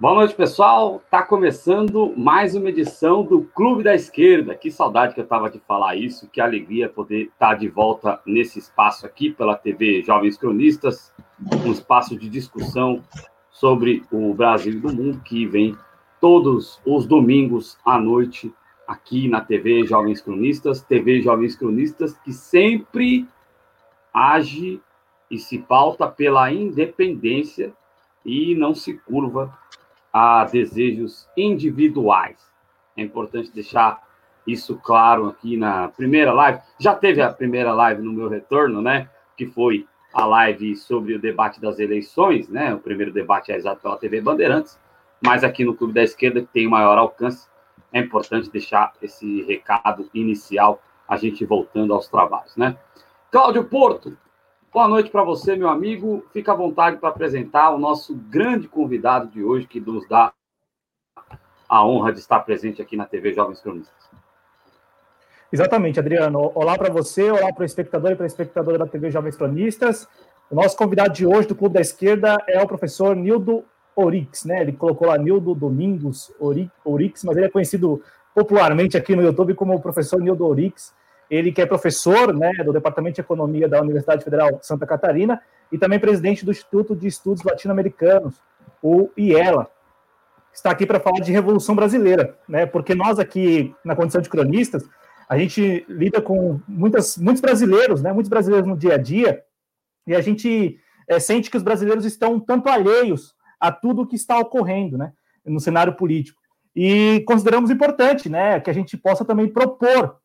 Boa noite, pessoal. Tá começando mais uma edição do Clube da Esquerda. Que saudade que eu tava de falar isso, que alegria poder estar tá de volta nesse espaço aqui pela TV Jovens Cronistas, um espaço de discussão sobre o Brasil e do mundo que vem todos os domingos à noite aqui na TV Jovens Cronistas, TV Jovens Cronistas que sempre age e se pauta pela independência e não se curva a desejos individuais. É importante deixar isso claro aqui na primeira live. Já teve a primeira live no meu retorno, né? Que foi a live sobre o debate das eleições, né? O primeiro debate é exato pela TV Bandeirantes, mas aqui no Clube da Esquerda, que tem maior alcance, é importante deixar esse recado inicial, a gente voltando aos trabalhos, né? Cláudio Porto, Boa noite para você, meu amigo. Fica à vontade para apresentar o nosso grande convidado de hoje, que nos dá a honra de estar presente aqui na TV Jovens Cronistas. Exatamente, Adriano. Olá para você, olá para o espectador e para a espectadora da TV Jovens Cronistas. O nosso convidado de hoje do Clube da Esquerda é o professor Nildo Orix, né? Ele colocou lá Nildo Domingos Orix, mas ele é conhecido popularmente aqui no YouTube como o professor Nildo Orix. Ele que é professor né, do Departamento de Economia da Universidade Federal de Santa Catarina e também presidente do Instituto de Estudos Latino-Americanos, o IELA. Está aqui para falar de Revolução Brasileira, né? Porque nós aqui, na condição de cronistas, a gente lida com muitas, muitos brasileiros, né? Muitos brasileiros no dia a dia, e a gente é, sente que os brasileiros estão tanto alheios a tudo o que está ocorrendo, né? No cenário político. E consideramos importante, né? Que a gente possa também propor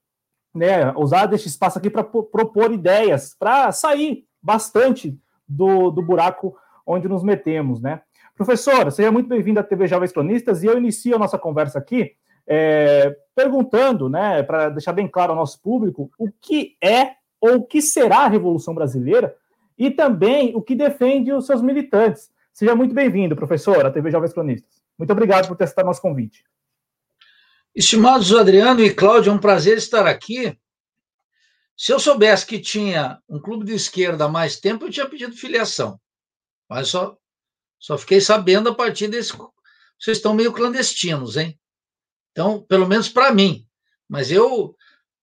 né, usar deste espaço aqui para propor ideias, para sair bastante do, do buraco onde nos metemos, né? Professor, seja muito bem-vindo à TV Jovens Cronistas e eu inicio a nossa conversa aqui é, perguntando, né, para deixar bem claro ao nosso público, o que é ou o que será a Revolução Brasileira e também o que defende os seus militantes. Seja muito bem-vindo, professor, à TV Jovens Cronistas. Muito obrigado por aceitado nosso convite. Estimados Adriano e Cláudio, é um prazer estar aqui. Se eu soubesse que tinha um clube de esquerda há mais tempo, eu tinha pedido filiação. Mas só, só fiquei sabendo a partir desse. Vocês estão meio clandestinos, hein? Então, pelo menos para mim. Mas eu,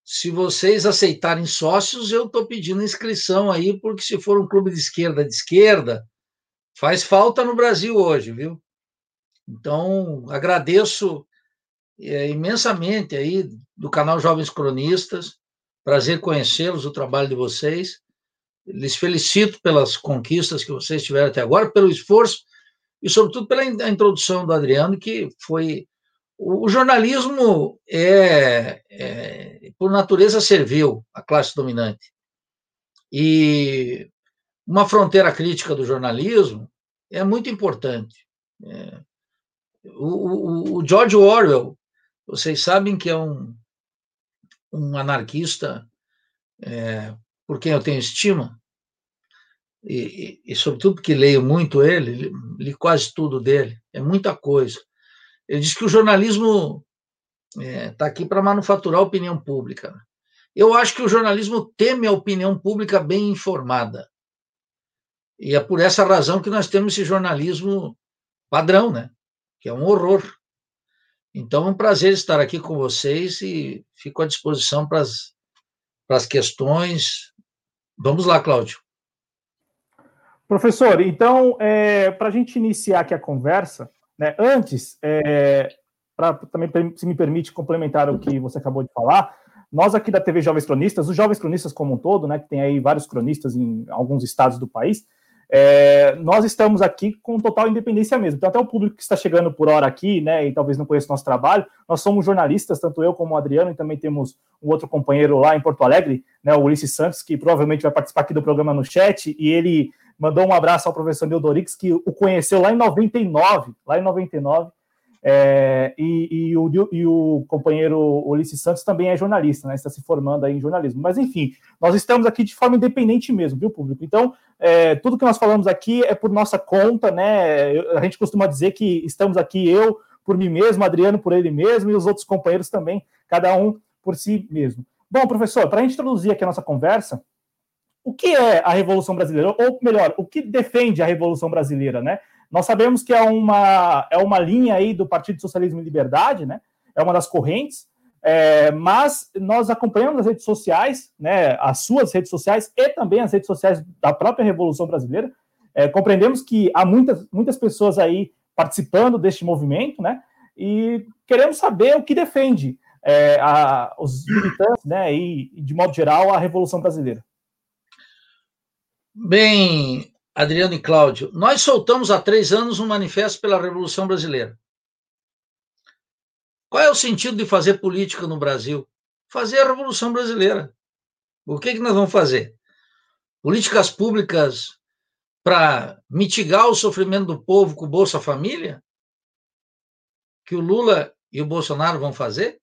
se vocês aceitarem sócios, eu estou pedindo inscrição aí, porque se for um clube de esquerda de esquerda, faz falta no Brasil hoje, viu? Então, agradeço é, imensamente aí do canal Jovens Cronistas. Prazer conhecê-los, o trabalho de vocês. Lhes felicito pelas conquistas que vocês tiveram até agora, pelo esforço e, sobretudo, pela introdução do Adriano, que foi. O, jornalismo é, é, por natureza, serviu à classe dominante. E uma fronteira crítica do jornalismo é muito importante. É, o, o, o, George Orwell vocês sabem que é um, um anarquista é, por quem eu tenho estima, e, e, e, sobretudo porque leio muito ele, li quase tudo dele, é muita coisa. Ele diz que o jornalismo está é, tá aqui para manufaturar a opinião pública. Eu acho que o jornalismo teme a opinião pública bem informada. E é por essa razão que nós temos esse jornalismo padrão, né? Que é um horror. Então, é um prazer estar aqui com vocês e fico à disposição para as, para as questões. Vamos lá, Cláudio. Professor, então, é, para a gente iniciar aqui a conversa, né, antes, é, para também, se me permite complementar o que você acabou de falar, nós aqui da TV Jovens Cronistas, os Jovens Cronistas como um todo, né, que tem aí vários cronistas em alguns estados do país, é, nós estamos aqui com total independência mesmo. Então, até o público que está chegando por hora aqui, né, e talvez não conheça o nosso trabalho, nós somos jornalistas, tanto eu como o Adriano, e também temos um outro companheiro lá em Porto Alegre, né, o Ulisses Santos, que provavelmente vai participar aqui do programa no chat, e ele mandou um abraço ao professor Neodorix, que o conheceu lá em 99, lá em 99, é, e, e, o, e, o, companheiro Ulisses Santos também é jornalista, né? Está se formando aí em jornalismo. Mas, enfim, nós estamos aqui de forma independente mesmo, viu, público? Então, é, tudo que nós falamos aqui é por nossa conta, né? A gente costuma dizer que estamos aqui, eu por mim mesmo, Adriano por ele mesmo e os outros companheiros também, cada um por si mesmo. Bom, professor, para a gente introduzir aqui a nossa conversa, o que é a Revolução Brasileira? Ou melhor, o que defende a Revolução Brasileira, né? Nós sabemos que é uma, é uma linha aí do Partido Socialismo e Liberdade, né? É uma das correntes, é, mas nós acompanhamos as redes sociais, né, as suas redes sociais e também as redes sociais da própria Revolução Brasileira. É, compreendemos que há muitas, muitas pessoas aí participando deste movimento, né? E queremos saber o que defende é, a, os militantes, né? E, de modo geral, a Revolução Brasileira. Bem, Adriano e Cláudio, nós soltamos há três anos um manifesto pela Revolução Brasileira. Qual é o sentido de fazer política no Brasil? Fazer a Revolução Brasileira. O que, que nós vamos fazer? Políticas públicas para mitigar o sofrimento do povo com o Bolsa Família? Que o Lula e o Bolsonaro vão fazer?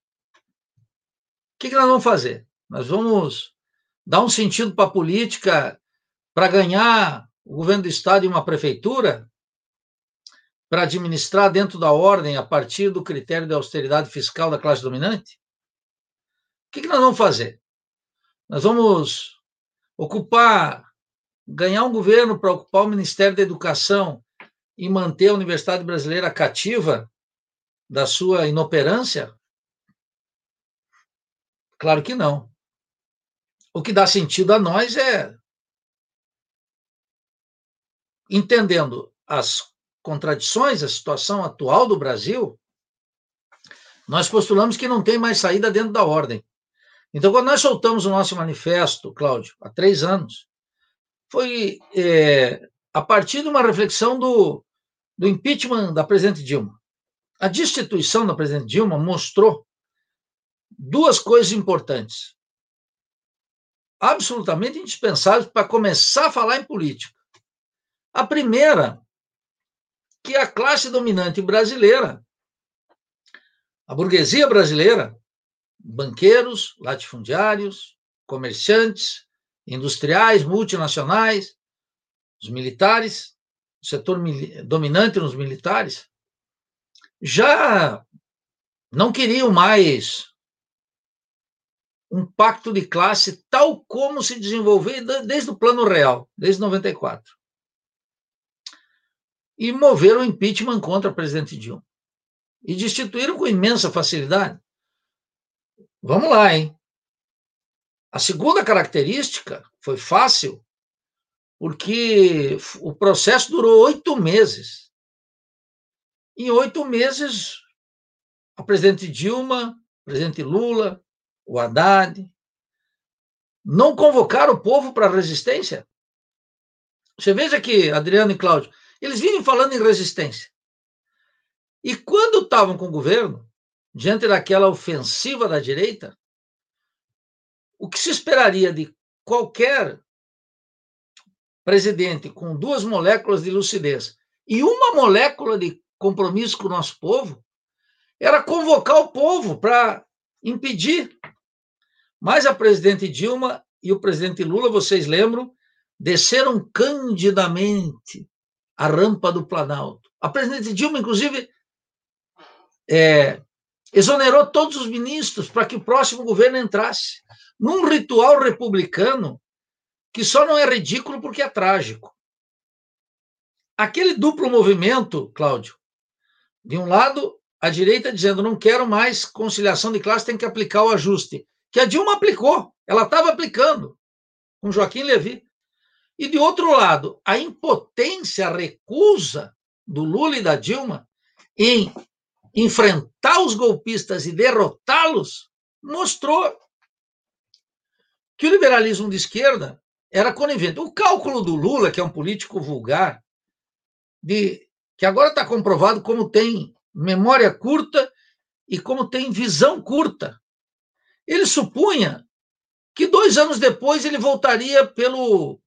O que, que nós vamos fazer? Nós vamos dar um sentido para a política para ganhar o governo do Estado e uma prefeitura? para administrar dentro da ordem a partir do critério de austeridade fiscal da classe dominante? O que, nós vamos fazer? Nós vamos ocupar, ganhar um governo para ocupar o Ministério da Educação e manter a Universidade Brasileira cativa da sua inoperância? Claro que não. O que dá sentido a nós é entendendo as contradições, a situação atual do Brasil, nós postulamos que não tem mais saída dentro da ordem. Então, quando nós soltamos o nosso manifesto, Cláudio, há três anos, foi é, a partir de uma reflexão do, do impeachment da presidente Dilma. A destituição da presidente Dilma mostrou duas coisas importantes, absolutamente indispensáveis para começar a falar em política. A primeira que a classe dominante brasileira, a burguesia brasileira, banqueiros, latifundiários, comerciantes, industriais, multinacionais, os militares, o setor dominante nos militares, já não queriam mais um pacto de classe tal como se desenvolveu desde o Plano Real, desde 94 e moveram o impeachment contra o presidente Dilma. E destituíram com imensa facilidade. Vamos lá, hein? A segunda característica foi fácil, porque o processo durou oito meses. Em oito meses, a presidente Dilma, o presidente Lula, o Haddad, não convocaram o povo para a resistência. Você veja que, Adriano e Cláudio, eles vivem falando em resistência. E quando estavam com o governo, diante daquela ofensiva da direita, o que se esperaria de qualquer presidente com duas moléculas de lucidez e uma molécula de compromisso com o nosso povo era convocar o povo para impedir. Mas a presidente Dilma e o presidente Lula, vocês lembram, desceram candidamente a rampa do Planalto. A presidente Dilma, inclusive, é, exonerou todos os ministros para que o próximo governo entrasse, num ritual republicano que só não é ridículo porque é trágico. Aquele duplo movimento, Cláudio, de um lado, a direita dizendo não quero mais conciliação de classe, tem que aplicar o ajuste, que a Dilma aplicou, ela estava aplicando, com Joaquim Levy. E, de outro lado, a impotência, a recusa do Lula e da Dilma em enfrentar os golpistas e derrotá-los mostrou que o liberalismo de esquerda era conivente. O cálculo do Lula, que é um político vulgar, de que agora está comprovado como tem memória curta e como tem visão curta. Ele supunha que dois anos depois ele voltaria pelo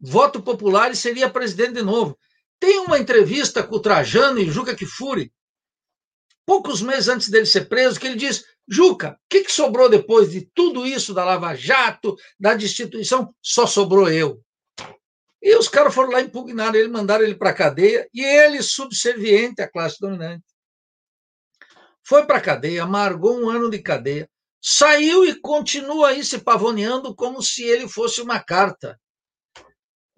voto popular e seria presidente de novo. Tem uma entrevista com o Trajano e Juca Kifuri, poucos meses antes dele ser preso, que ele diz: Juca, o que, que sobrou depois de tudo isso da Lava Jato, da destituição? Só sobrou eu. E os caras foram lá impugnar ele, mandaram ele para a cadeia, e ele, subserviente à classe dominante. Foi para a cadeia, amargou um ano de cadeia, saiu e continua aí se pavoneando como se ele fosse uma carta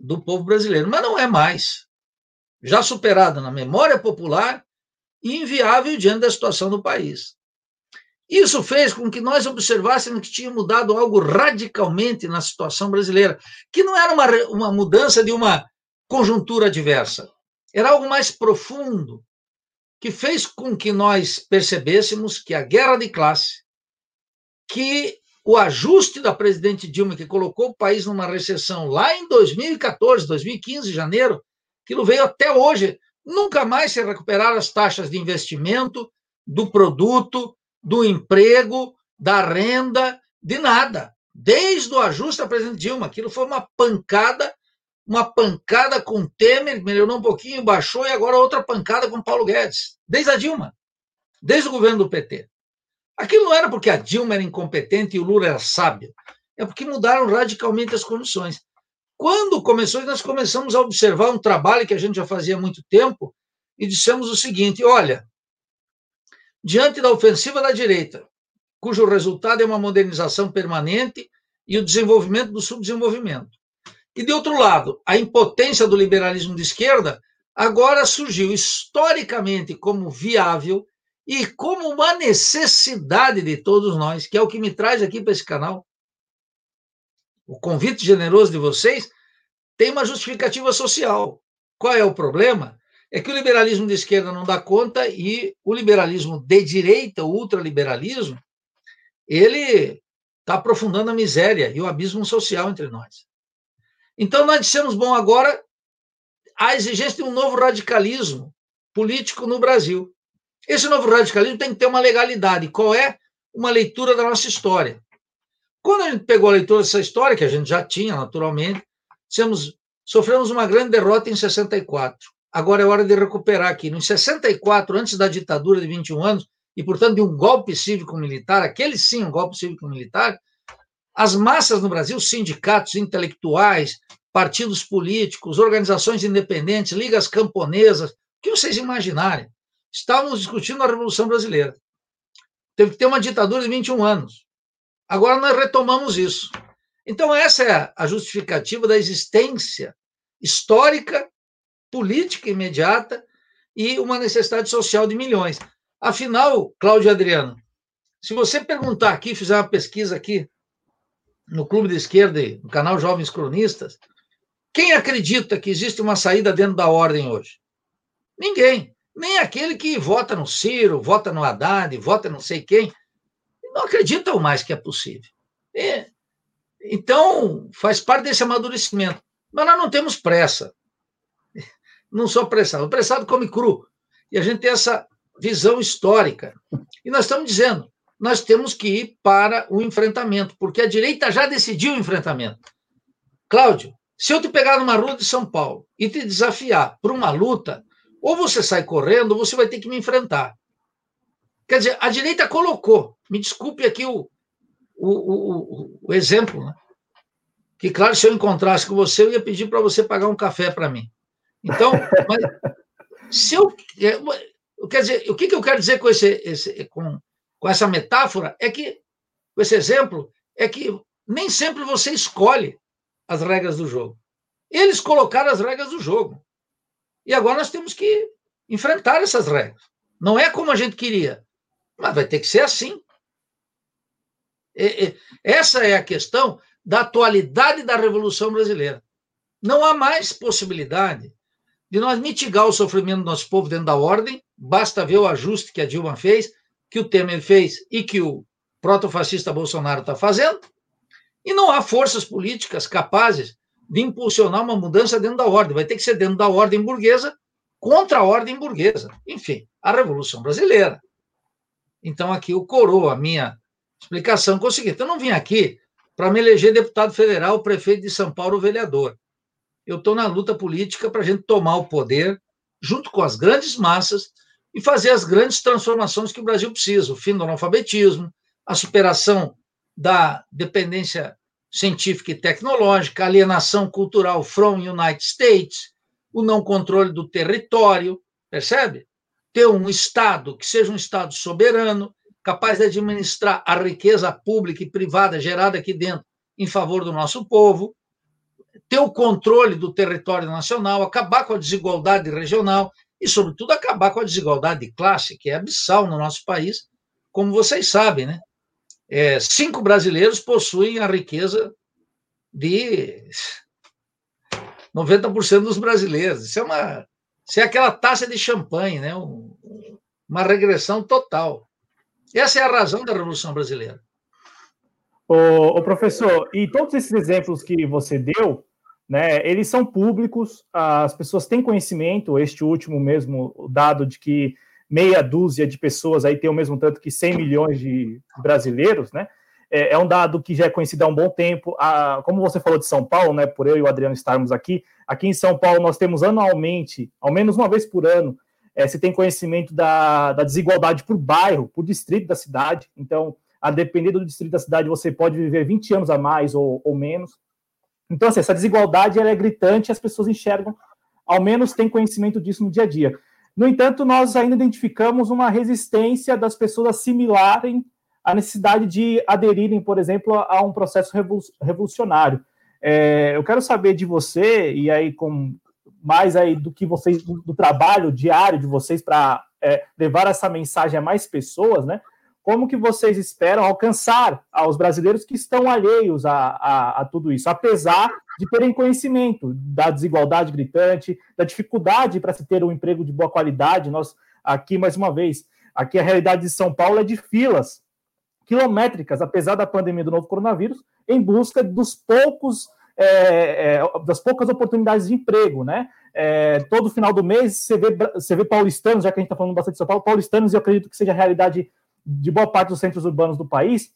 do povo brasileiro, mas não é mais. já superada na memória popular e inviável diante da situação do país. Isso fez com que nós observássemos que tinha mudado algo radicalmente na situação brasileira, que não era uma, uma mudança de uma conjuntura adversa, era algo mais profundo, que fez com que nós percebêssemos que a guerra de classe, que o ajuste da presidente Dilma, que colocou o país numa recessão lá em 2014, 2015, janeiro, aquilo veio até hoje, nunca mais se recuperaram as taxas de investimento, do produto, do emprego, da renda, de nada. Desde o ajuste da presidente Dilma, aquilo foi uma pancada, uma pancada com Temer, melhorou um pouquinho, baixou, e agora outra pancada com Paulo Guedes. Desde a Dilma, desde o governo do PT. Aquilo não era porque a Dilma era incompetente e o Lula era sábio, é porque mudaram radicalmente as condições. Quando começou, nós começamos a observar um trabalho que a gente já fazia há muito tempo e dissemos o seguinte: olha, diante da ofensiva da direita, cujo resultado é uma modernização permanente e o desenvolvimento do subdesenvolvimento. E, de outro lado, a impotência do liberalismo de esquerda agora surgiu historicamente como viável e como uma necessidade de todos nós, que é o que me traz aqui para esse canal. O convite generoso de vocês tem uma justificativa social. Qual é o problema? É que o liberalismo de esquerda não dá conta e o liberalismo de direita, o ultraliberalismo, ele está aprofundando a miséria e o abismo social entre nós. Então, nós dissemos, bom, agora a exigência de um novo radicalismo político no Brasil. Esse novo radicalismo tem que ter uma legalidade. Qual é? Uma leitura da nossa história. Quando a gente pegou a leitura dessa história, que a gente já tinha naturalmente, sofremos uma grande derrota em 64. Agora é hora de recuperar aqui. Em 64, antes da ditadura de 21 anos, e portanto de um golpe cívico-militar, aquele sim um golpe cívico-militar, as massas no Brasil, sindicatos intelectuais, partidos políticos, organizações independentes, ligas camponesas, o que vocês imaginarem, estávamos discutindo a Revolução Brasileira. Teve que ter uma ditadura de 21 anos. Agora nós retomamos isso. Então, essa é a justificativa da existência histórica, política imediata e uma necessidade social de milhões. Afinal, Cláudio Adriano, se você perguntar aqui, fizer uma pesquisa aqui no Clube de Esquerda, no canal Jovens Cronistas, quem acredita que existe uma saída dentro da ordem hoje? Ninguém. Nem aquele que vota no Ciro, vota no Haddad, vota não sei quem. Não acreditam mais que é possível. É. Então, faz parte desse amadurecimento. Mas nós não temos pressa. Não sou apressado. O apressado come cru. E a gente tem essa visão histórica. E nós estamos dizendo, nós temos que ir para o enfrentamento, porque a direita já decidiu o enfrentamento. Cláudio, se eu te pegar numa rua de São Paulo e te desafiar para uma luta, ou você sai correndo, ou você vai ter que me enfrentar. Quer dizer, a direita colocou, me desculpe aqui o, o, o, o exemplo, né? que, claro, se eu encontrasse com você, eu ia pedir para você pagar um café para mim. Então, mas, se eu. É, quer dizer, o que, que eu quero dizer com, esse, esse, com, com essa metáfora é que, com esse exemplo, é que nem sempre você escolhe as regras do jogo. Eles colocaram as regras do jogo. E agora nós temos que enfrentar essas regras. Não é como a gente queria, mas vai ter que ser assim. E, e, essa é a questão da atualidade da Revolução Brasileira. Não há mais possibilidade de nós mitigar o sofrimento do nosso povo dentro da ordem, basta ver o ajuste que a Dilma fez, que o Temer fez e que o protofascista Bolsonaro está fazendo, e não há forças políticas capazes de impulsionar uma mudança dentro da ordem. Vai ter que ser dentro da ordem burguesa contra a ordem burguesa. Enfim, a Revolução Brasileira. Então, aqui o coroa a minha explicação com o seguinte: eu não vim aqui para me eleger deputado federal, prefeito de São Paulo, vereador. Eu estou na luta política para a gente tomar o poder, junto com as grandes massas, e fazer as grandes transformações que o Brasil precisa: o fim do analfabetismo, a superação da dependência científica e tecnológica, alienação cultural from United States, o não controle do território, percebe? Ter um Estado que seja um Estado soberano, capaz de administrar a riqueza pública e privada gerada aqui dentro em favor do nosso povo. ter o controle do território nacional, acabar com a desigualdade regional e, sobretudo, acabar com a desigualdade de classe, que é abissal no nosso país, como vocês sabem, né? É, cinco brasileiros possuem a riqueza de 90% dos brasileiros. Isso é uma, isso é aquela taça de champanhe, né? Um, uma regressão total. Essa é a razão da Revolução Brasileira. O, professor, e todos esses exemplos que você deu, né, eles são públicos, as pessoas têm conhecimento, este último mesmo dado de que meia dúzia de pessoas aí tem o mesmo tanto que 100 milhões de brasileiros, né? É, é um dado que já é conhecido há um bom tempo. A, como você falou de São Paulo, né? Por eu e o Adriano estarmos aqui, aqui em São Paulo nós temos anualmente, ao menos uma vez por ano, é, se tem conhecimento da, da desigualdade por bairro, por distrito da cidade. Então, a depender do distrito da cidade, você pode viver 20 anos a mais ou, ou menos. Então, assim, essa desigualdade ela é gritante, as pessoas enxergam, ao menos têm conhecimento disso no dia a dia. No entanto, nós ainda identificamos uma resistência das pessoas assimilarem a necessidade de aderirem, por exemplo, a um processo revolucionário. É, eu quero saber de você, e aí com mais aí do que vocês, do, do trabalho diário de vocês para é, levar essa mensagem a mais pessoas, né? como que vocês esperam alcançar aos brasileiros que estão alheios a, a, a, tudo isso, apesar de terem conhecimento da desigualdade gritante, da dificuldade para se ter um emprego de boa qualidade. Nós, aqui, mais uma vez, aqui a realidade de São Paulo é de filas quilométricas, apesar da pandemia do novo coronavírus, em busca dos poucos, é, é, das poucas oportunidades de emprego, né? É, todo final do mês você vê, você vê paulistanos, já que a gente está falando bastante de São Paulo, paulistanos, e eu acredito que seja a realidade de boa parte dos centros urbanos do país,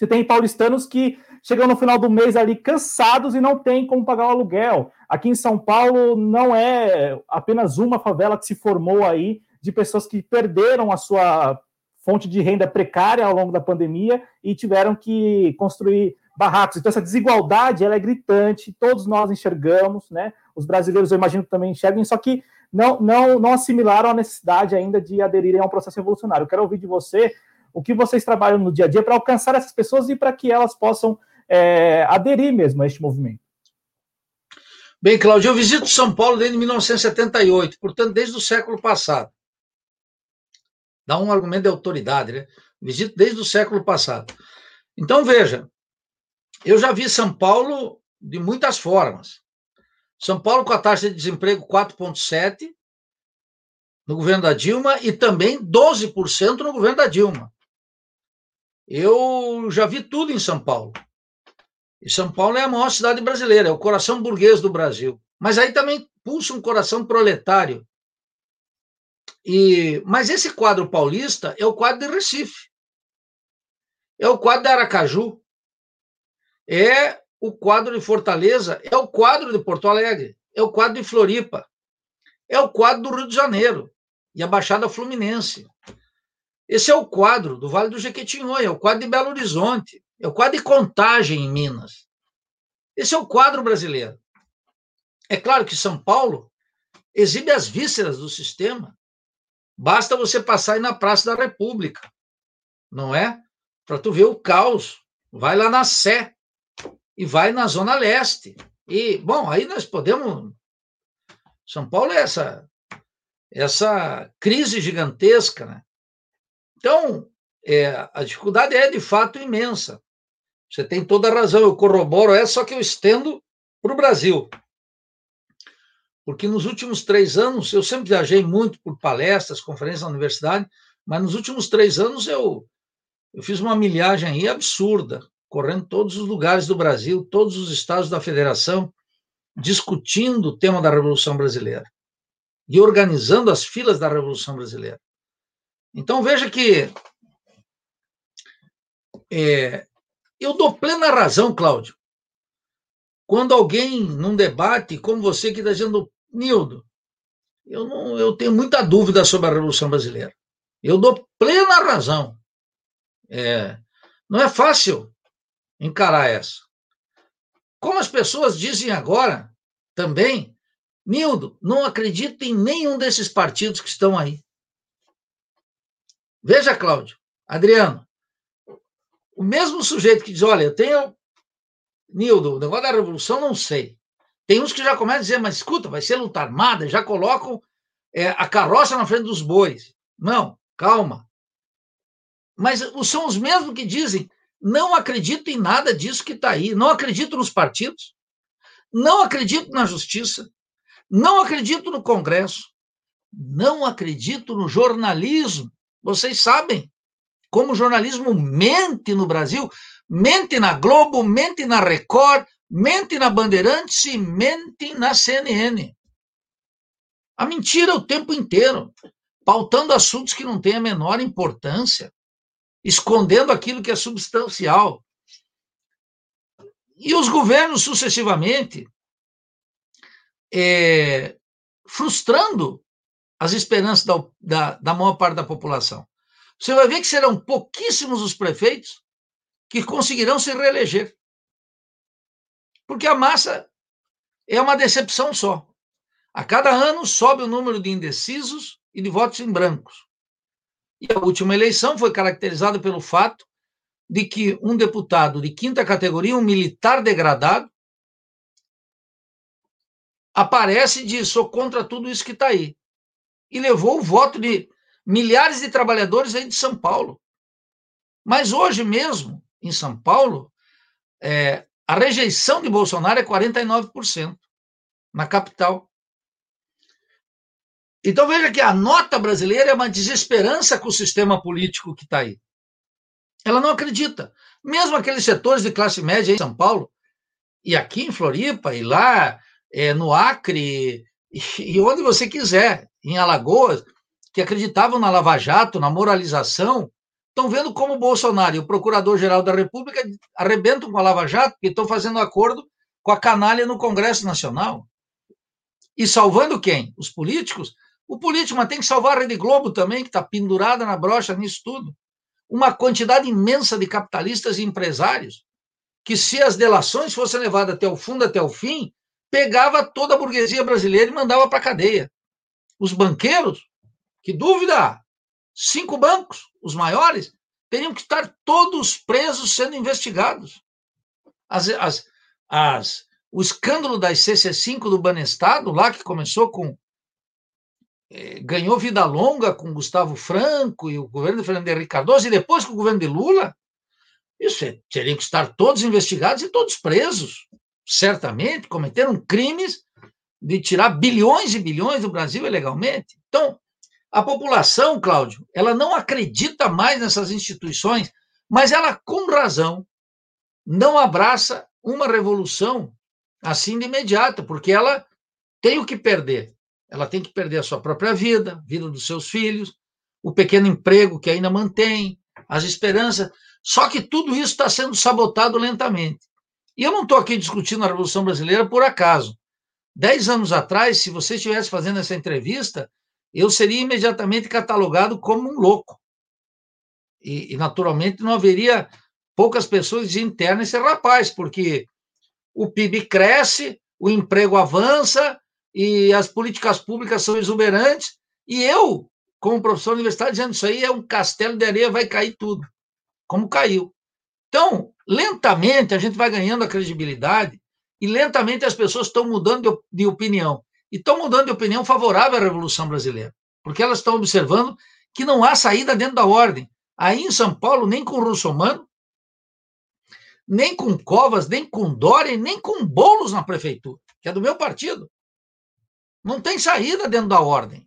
você tem paulistanos que chegam no final do mês ali cansados e não tem como pagar o aluguel. Aqui em São Paulo não é apenas uma favela que se formou aí de pessoas que perderam a sua fonte de renda precária ao longo da pandemia e tiveram que construir barracos. Então essa desigualdade ela é gritante, todos nós enxergamos, né? Os brasileiros eu imagino que também enxergam, só que não, não, não assimilaram a necessidade ainda de aderirem a um processo revolucionário. Eu quero ouvir de você o que vocês trabalham no dia a dia para alcançar essas pessoas e para que elas possam é, aderir mesmo a este movimento. Bem, Cláudio, eu visito São Paulo desde 1978, portanto, desde o século passado. Dá um argumento de autoridade, né? Visito desde o século passado. Então, veja, eu já vi São Paulo de muitas formas. São Paulo com a taxa de desemprego 4,7% no governo da Dilma e também 12% no governo da Dilma. Eu já vi tudo em São Paulo. E São Paulo é a maior cidade brasileira, é o coração burguês do Brasil. Mas aí também pulsa um coração proletário. E, mas esse quadro paulista é o quadro de Recife. É o quadro de Aracaju. É o quadro de Fortaleza é o quadro de Porto Alegre, é o quadro de Floripa, é o quadro do Rio de Janeiro e a Baixada Fluminense. Esse é o quadro do Vale do Jequitinhonha, é o quadro de Belo Horizonte, é o quadro de Contagem em Minas. Esse é o quadro brasileiro. É claro que São Paulo exibe as vísceras do sistema. Basta você passar aí na Praça da República, não é? Para tu ver o caos. Vai lá na Sé, e vai na Zona Leste. E, bom, aí nós podemos. São Paulo é essa, essa crise gigantesca, né? Então, é, a dificuldade é de fato imensa. Você tem toda a razão, eu corroboro essa, só que eu estendo para o Brasil. Porque nos últimos três anos, eu sempre viajei muito por palestras, conferências na universidade, mas nos últimos três anos eu, eu fiz uma milhagem aí absurda correndo todos os lugares do Brasil, todos os estados da federação, discutindo o tema da Revolução Brasileira e organizando as filas da Revolução Brasileira. Então veja que é, eu dou plena razão, Cláudio, quando alguém num debate, como você que está dizendo, Nildo, eu, não, eu tenho muita dúvida sobre a Revolução Brasileira. Eu dou plena razão. É, não é fácil encarar essa. Como as pessoas dizem agora, também, Nildo, não acredito em nenhum desses partidos que estão aí. Veja, Cláudio, Adriano, o mesmo sujeito que diz, olha, eu tenho. Nildo, o negócio da revolução não sei. Tem uns que já começam a dizer, mas escuta, vai ser luta armada, já colocam é, a carroça na frente dos bois. Não, calma. Mas são os mesmos que dizem, não acredito em nada disso que está aí, não acredito nos partidos, não acredito na justiça, não acredito no Congresso, não acredito no jornalismo. Vocês sabem como o jornalismo mente no Brasil, mente na Globo, mente na Record, mente na Bandeirantes e mente na CNN. A mentira o tempo inteiro, pautando assuntos que não têm a menor importância, escondendo aquilo que é substancial. E os governos, sucessivamente, é, frustrando as esperanças da, da, da maior parte da população. Você vai ver que serão pouquíssimos os prefeitos que conseguirão se reeleger. Porque a massa é uma decepção só. A cada ano sobe o número de indecisos e de votos em brancos. E a última eleição foi caracterizada pelo fato de que um deputado de quinta categoria, um militar degradado, aparece e diz: sou contra tudo isso que está aí. E levou o voto de milhares de trabalhadores aí de São Paulo. Mas hoje mesmo, em São Paulo, é, a rejeição de Bolsonaro é 49% na capital. Então veja que a nota brasileira é uma desesperança com o sistema político que está aí. Ela não acredita. Mesmo aqueles setores de classe média em São Paulo, e aqui em Floripa, e lá é, no Acre, e, e onde você quiser, em Alagoas, que acreditavam na Lava Jato, na moralização, estão vendo como o Bolsonaro e o Procurador-Geral da República arrebentam com a Lava Jato, que estão fazendo acordo com a canalha no Congresso Nacional. E salvando quem? Os políticos? O político, mas tem que salvar a Rede Globo também, que está pendurada na brocha nisso tudo. Uma quantidade imensa de capitalistas e empresários, que se as delações fossem levadas até o fundo, até o fim, pegava toda a burguesia brasileira e mandava para a cadeia. Os banqueiros que dúvida! Cinco bancos, os maiores, teriam que estar todos presos sendo investigados. As, as, as, o escândalo das CC5 do Banestado, lá que começou com. Eh, ganhou vida longa com Gustavo Franco e o governo de Fernando Henrique Cardoso, e depois com o governo de Lula, isso é, teriam que estar todos investigados e todos presos. Certamente cometeram crimes de tirar bilhões e bilhões do Brasil ilegalmente. Então, a população, Cláudio, ela não acredita mais nessas instituições, mas ela, com razão, não abraça uma revolução assim de imediato, porque ela tem o que perder. Ela tem que perder a sua própria vida, vida dos seus filhos, o pequeno emprego que ainda mantém, as esperanças. Só que tudo isso está sendo sabotado lentamente. E eu não estou aqui discutindo a Revolução Brasileira por acaso. Dez anos atrás, se você estivesse fazendo essa entrevista, eu seria imediatamente catalogado como um louco. E, e naturalmente, não haveria poucas pessoas de interna esse rapaz, porque o PIB cresce, o emprego avança e as políticas públicas são exuberantes. E eu, como professor universitário, dizendo isso aí é um castelo de areia, vai cair tudo, como caiu. Então, lentamente a gente vai ganhando a credibilidade e lentamente as pessoas estão mudando de opinião e estão mudando de opinião favorável à Revolução Brasileira, porque elas estão observando que não há saída dentro da ordem. Aí em São Paulo, nem com o Russomano, nem com Covas, nem com Dória, nem com Bolos na prefeitura, que é do meu partido. Não tem saída dentro da ordem.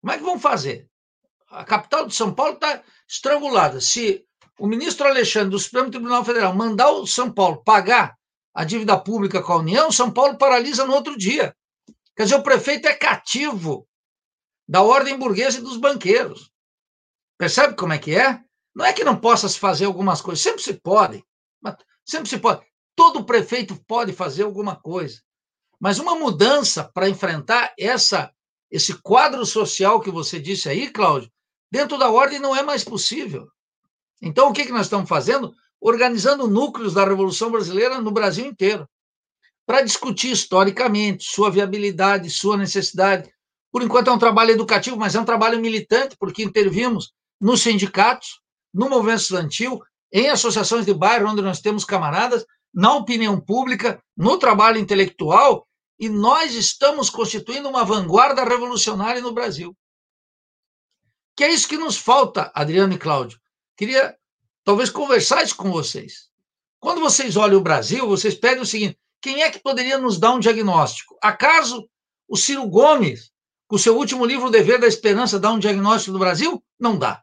Como é que vão fazer? A capital de São Paulo está estrangulada. Se o ministro Alexandre do Supremo Tribunal Federal mandar o São Paulo pagar a dívida pública com a União, São Paulo paralisa no outro dia. Quer dizer, o prefeito é cativo da ordem burguesa e dos banqueiros. Percebe como é que é? Não é que não possa se fazer algumas coisas, sempre se pode. Sempre se pode. Todo prefeito pode fazer alguma coisa. Mas uma mudança para enfrentar essa esse quadro social que você disse aí, Cláudio, dentro da ordem não é mais possível. Então, o que, que nós estamos fazendo? Organizando núcleos da Revolução Brasileira no Brasil inteiro para discutir historicamente sua viabilidade, sua necessidade. Por enquanto é um trabalho educativo, mas é um trabalho militante, porque intervimos nos sindicatos, no movimento estudantil, em associações de bairro, onde nós temos camaradas, na opinião pública, no trabalho intelectual, e nós estamos constituindo uma vanguarda revolucionária no Brasil. Que é isso que nos falta, Adriano e Cláudio. Queria talvez conversar isso com vocês. Quando vocês olham o Brasil, vocês pedem o seguinte: quem é que poderia nos dar um diagnóstico? Acaso o Ciro Gomes, com seu último livro, O Dever da Esperança, dá um diagnóstico do Brasil? Não dá.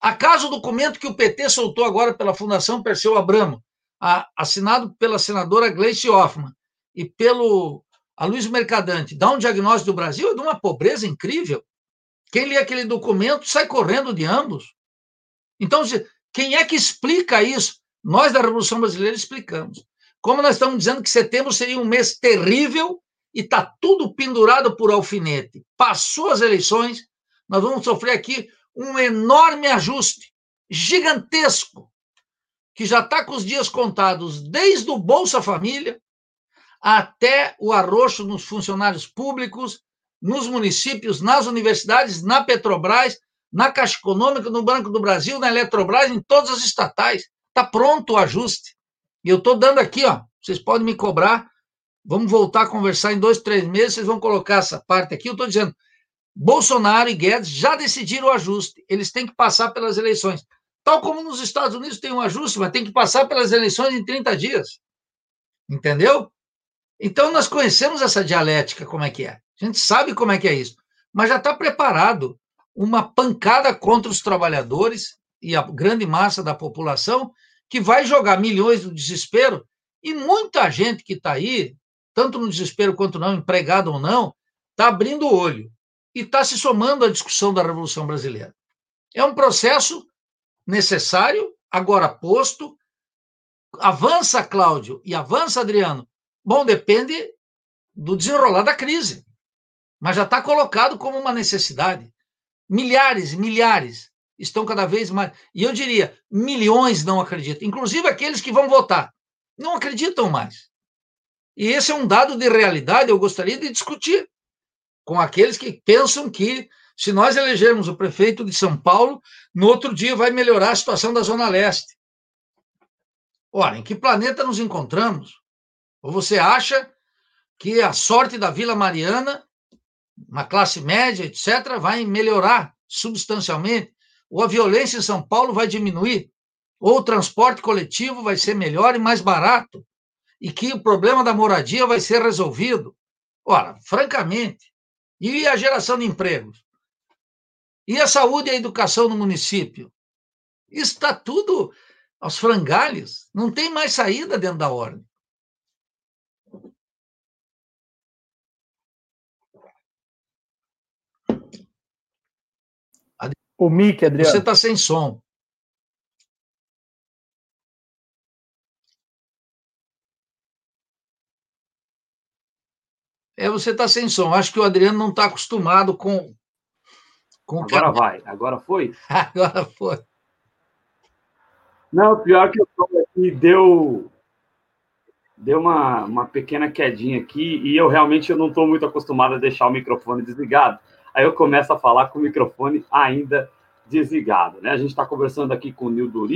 Acaso o documento que o PT soltou agora pela Fundação Perseu Abramo, assinado pela senadora Gleice Hoffmann e pelo Luiz Mercadante, dá um diagnóstico do Brasil? É de uma pobreza incrível. Quem lê aquele documento sai correndo de ambos. Então, quem é que explica isso? Nós da Revolução Brasileira explicamos. Como nós estamos dizendo que setembro seria um mês terrível e está tudo pendurado por alfinete. Passou as eleições, nós vamos sofrer aqui um enorme ajuste, gigantesco, que já está com os dias contados, desde o Bolsa Família até o arroxo nos funcionários públicos, nos municípios, nas universidades, na Petrobras, na Caixa Econômica, no Banco do Brasil, na Eletrobras, em todas as estatais. Está pronto o ajuste. E eu estou dando aqui, ó. Vocês podem me cobrar. Vamos voltar a conversar em dois, três meses. Vocês vão colocar essa parte aqui. Eu estou dizendo, Bolsonaro e Guedes já decidiram o ajuste. Eles têm que passar pelas eleições. Tal como nos Estados Unidos tem um ajuste, mas tem que passar pelas eleições em 30 dias. Entendeu? Então nós conhecemos essa dialética, como é que é. A gente sabe como é que é isso. Mas já está preparado uma pancada contra os trabalhadores e a grande massa da população que vai jogar milhões no desespero, e muita gente que está aí, tanto no desespero quanto não, empregado ou não, está abrindo o olho e está se somando à discussão da Revolução Brasileira. É um processo necessário, agora posto. Avança, Cláudio, e avança, Adriano. Bom, depende do desenrolar da crise, mas já está colocado como uma necessidade. Milhares e milhares estão cada vez mais. E eu diria, milhões não acreditam, inclusive aqueles que vão votar, não acreditam mais. E esse é um dado de realidade, eu gostaria de discutir com aqueles que pensam que, se nós elegermos o prefeito de São Paulo, no outro dia vai melhorar a situação da Zona Leste. Ora, em que planeta nos encontramos? Ou você acha que a sorte da Vila Mariana, uma classe média, etc., vai melhorar substancialmente? ou a violência em São Paulo vai diminuir, ou o transporte coletivo vai ser melhor e mais barato, e que o problema da moradia vai ser resolvido. Ora, francamente, e a geração de empregos? E a saúde e a educação no município? Está tudo aos frangalhos, não tem mais saída dentro da ordem. O mic, Adriano. Você está sem som. É, você está sem som. Acho que o Adriano não está acostumado com. com agora que... vai. Agora foi? agora foi. Não, pior que eu aqui deu deu uma, uma pequena quedinha aqui e eu realmente eu não estou muito acostumado a deixar o microfone desligado aí eu começo a falar com o microfone ainda desligado. Né? A gente está conversando aqui com o Nildo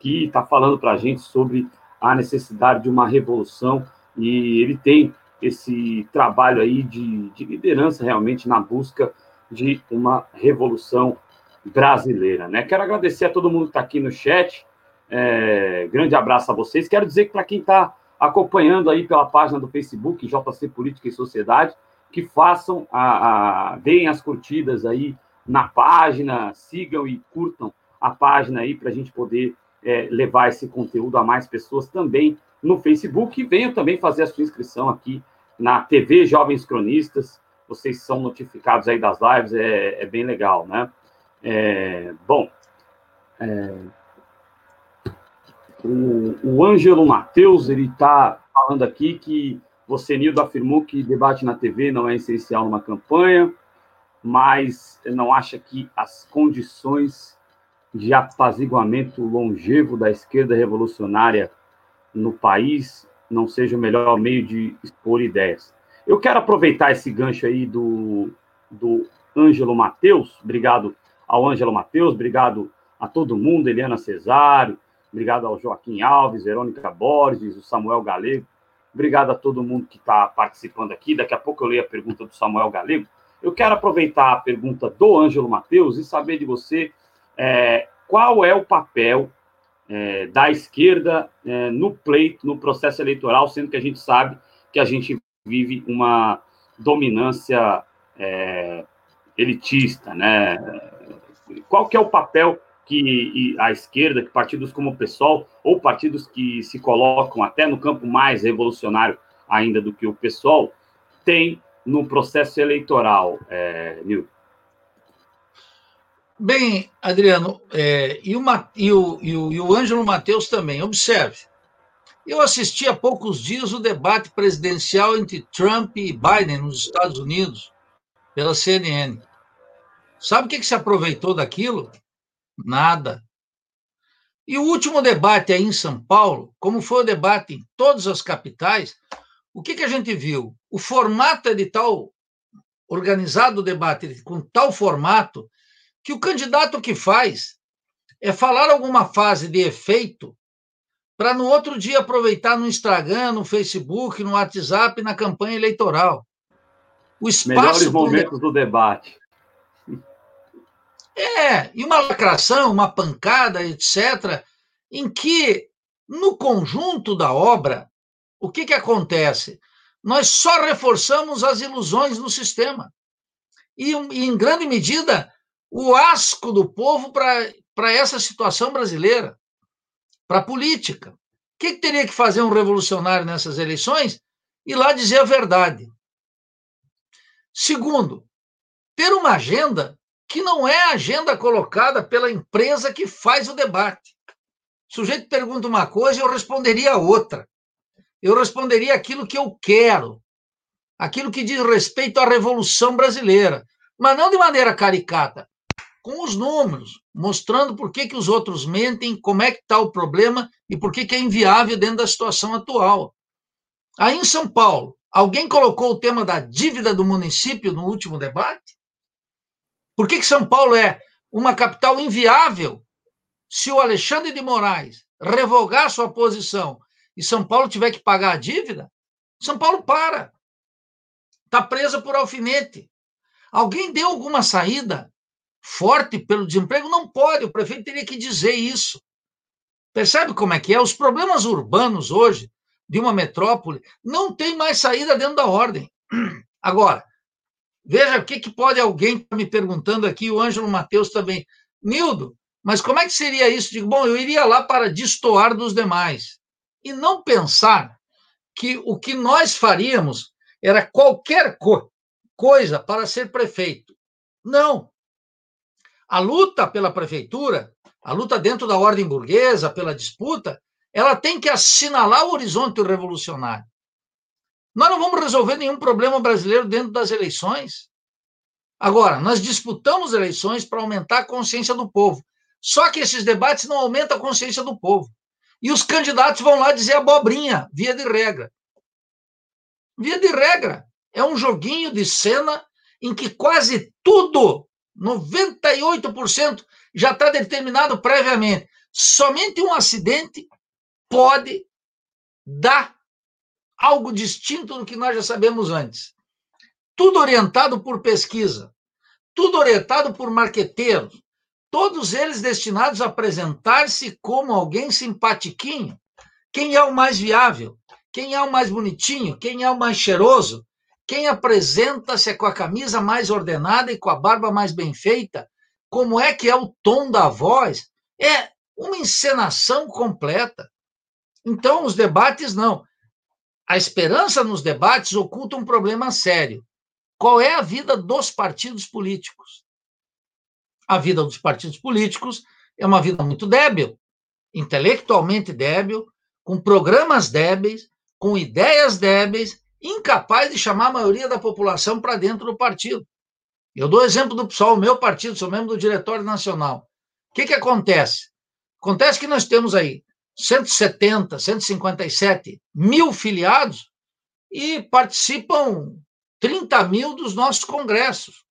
que está falando para a gente sobre a necessidade de uma revolução, e ele tem esse trabalho aí de, de liderança realmente na busca de uma revolução brasileira. Né? Quero agradecer a todo mundo que está aqui no chat. É, grande abraço a vocês. Quero dizer que para quem está acompanhando aí pela página do Facebook, JC Política e Sociedade, que façam, a, a, deem as curtidas aí na página, sigam e curtam a página aí para a gente poder é, levar esse conteúdo a mais pessoas também no Facebook e venham também fazer a sua inscrição aqui na TV Jovens Cronistas. Vocês são notificados aí das lives, é, é bem legal, né? É, bom, é, o, o Ângelo Matheus, ele está falando aqui que você, Nildo, afirmou que debate na TV não é essencial numa campanha, mas não acha que as condições de apaziguamento longevo da esquerda revolucionária no país não seja o melhor meio de expor ideias. Eu quero aproveitar esse gancho aí do, do Ângelo Mateus, obrigado ao Ângelo Mateus, obrigado a todo mundo, Eliana Cesário, Obrigado ao Joaquim Alves, Verônica Borges, o Samuel Galego. Obrigado a todo mundo que está participando aqui. Daqui a pouco eu leio a pergunta do Samuel Galego. Eu quero aproveitar a pergunta do Ângelo Matheus e saber de você é, qual é o papel é, da esquerda é, no pleito, no processo eleitoral, sendo que a gente sabe que a gente vive uma dominância é, elitista, né? Qual que é o papel que a esquerda, que partidos como o PSOL, ou partidos que se colocam até no campo mais revolucionário ainda do que o PSOL, tem no processo eleitoral, é, Nilton? Bem, Adriano, é, e, o, e, o, e, o, e o Ângelo Matheus também, observe. Eu assisti há poucos dias o debate presidencial entre Trump e Biden nos Estados Unidos, pela CNN. Sabe o que, que se aproveitou daquilo? Nada. E o último debate aí em São Paulo, como foi o debate em todas as capitais, o que, que a gente viu? O formato é de tal, organizado o debate com tal formato, que o candidato que faz é falar alguma fase de efeito para no outro dia aproveitar no Instagram, no Facebook, no WhatsApp, na campanha eleitoral. O espaço Melhores momentos do debate. É, e uma lacração, uma pancada, etc., em que, no conjunto da obra, o que, que acontece? Nós só reforçamos as ilusões no sistema. E, em grande medida, o asco do povo para essa situação brasileira, para a política. O que, que teria que fazer um revolucionário nessas eleições? Ir lá dizer a verdade. Segundo, ter uma agenda que não é a agenda colocada pela empresa que faz o debate. O sujeito pergunta uma coisa eu responderia outra. Eu responderia aquilo que eu quero, aquilo que diz respeito à Revolução Brasileira, mas não de maneira caricata, com os números, mostrando por que, que os outros mentem, como é que está o problema e por que, que é inviável dentro da situação atual. Aí em São Paulo, alguém colocou o tema da dívida do município no último debate? Por que, que São Paulo é uma capital inviável se o Alexandre de Moraes revogar sua posição e São Paulo tiver que pagar a dívida? São Paulo para. Está presa por alfinete. Alguém deu alguma saída forte pelo desemprego? Não pode, o prefeito teria que dizer isso. Percebe como é que é? Os problemas urbanos hoje de uma metrópole não tem mais saída dentro da ordem. Agora, Veja o que, que pode alguém tá me perguntando aqui, o Ângelo Matheus também. Nildo, mas como é que seria isso? Digo, bom, eu iria lá para destoar dos demais. E não pensar que o que nós faríamos era qualquer co coisa para ser prefeito. Não. A luta pela prefeitura, a luta dentro da ordem burguesa, pela disputa, ela tem que assinalar o horizonte revolucionário. Nós não vamos resolver nenhum problema brasileiro dentro das eleições. Agora, nós disputamos eleições para aumentar a consciência do povo. Só que esses debates não aumentam a consciência do povo. E os candidatos vão lá dizer abobrinha, via de regra. Via de regra. É um joguinho de cena em que quase tudo, 98%, já está determinado previamente. Somente um acidente pode dar algo distinto do que nós já sabemos antes. Tudo orientado por pesquisa, tudo orientado por marqueteiros, todos eles destinados a apresentar-se como alguém simpatiquinho. Quem é o mais viável? Quem é o mais bonitinho? Quem é o mais cheiroso? Quem apresenta-se com a camisa mais ordenada e com a barba mais bem feita? Como é que é o tom da voz? É uma encenação completa. Então, os debates não. A esperança nos debates oculta um problema sério. Qual é a vida dos partidos políticos? A vida dos partidos políticos é uma vida muito débil, intelectualmente débil, com programas débeis, com ideias débeis, incapaz de chamar a maioria da população para dentro do partido. Eu dou exemplo do PSOL, o meu partido, sou membro do Diretório Nacional. O que, que acontece? Acontece que nós temos aí 170, 157 mil filiados e participam 30 mil dos nossos congressos.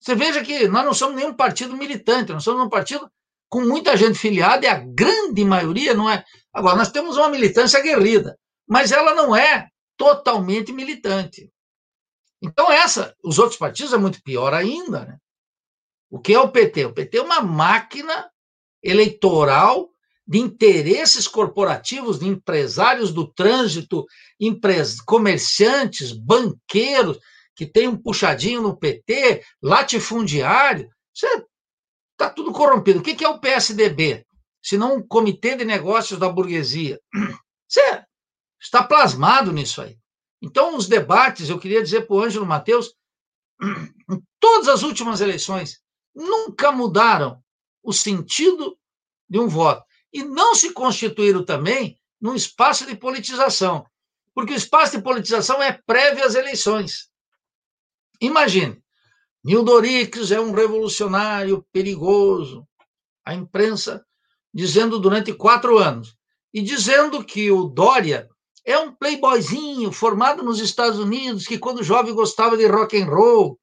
Você veja que nós não somos nenhum partido militante, nós somos um partido com muita gente filiada, e a grande maioria não é. Agora, nós temos uma militância aguerrida, mas ela não é totalmente militante. Então, essa, os outros partidos é muito pior ainda. Né? O que é o PT? O PT é uma máquina eleitoral de interesses corporativos, de empresários do trânsito, empres... comerciantes, banqueiros, que tem um puxadinho no PT, latifundiário. Isso está é, tudo corrompido. O que é o PSDB? Se não um comitê de negócios da burguesia. Você está plasmado nisso aí. Então, os debates, eu queria dizer para o Ângelo Matheus, em todas as últimas eleições, nunca mudaram o sentido de um voto e não se constituíram também num espaço de politização, porque o espaço de politização é prévio às eleições. Imagine, Nildorix é um revolucionário perigoso, a imprensa dizendo durante quatro anos, e dizendo que o Dória é um playboyzinho formado nos Estados Unidos, que quando jovem gostava de rock and roll,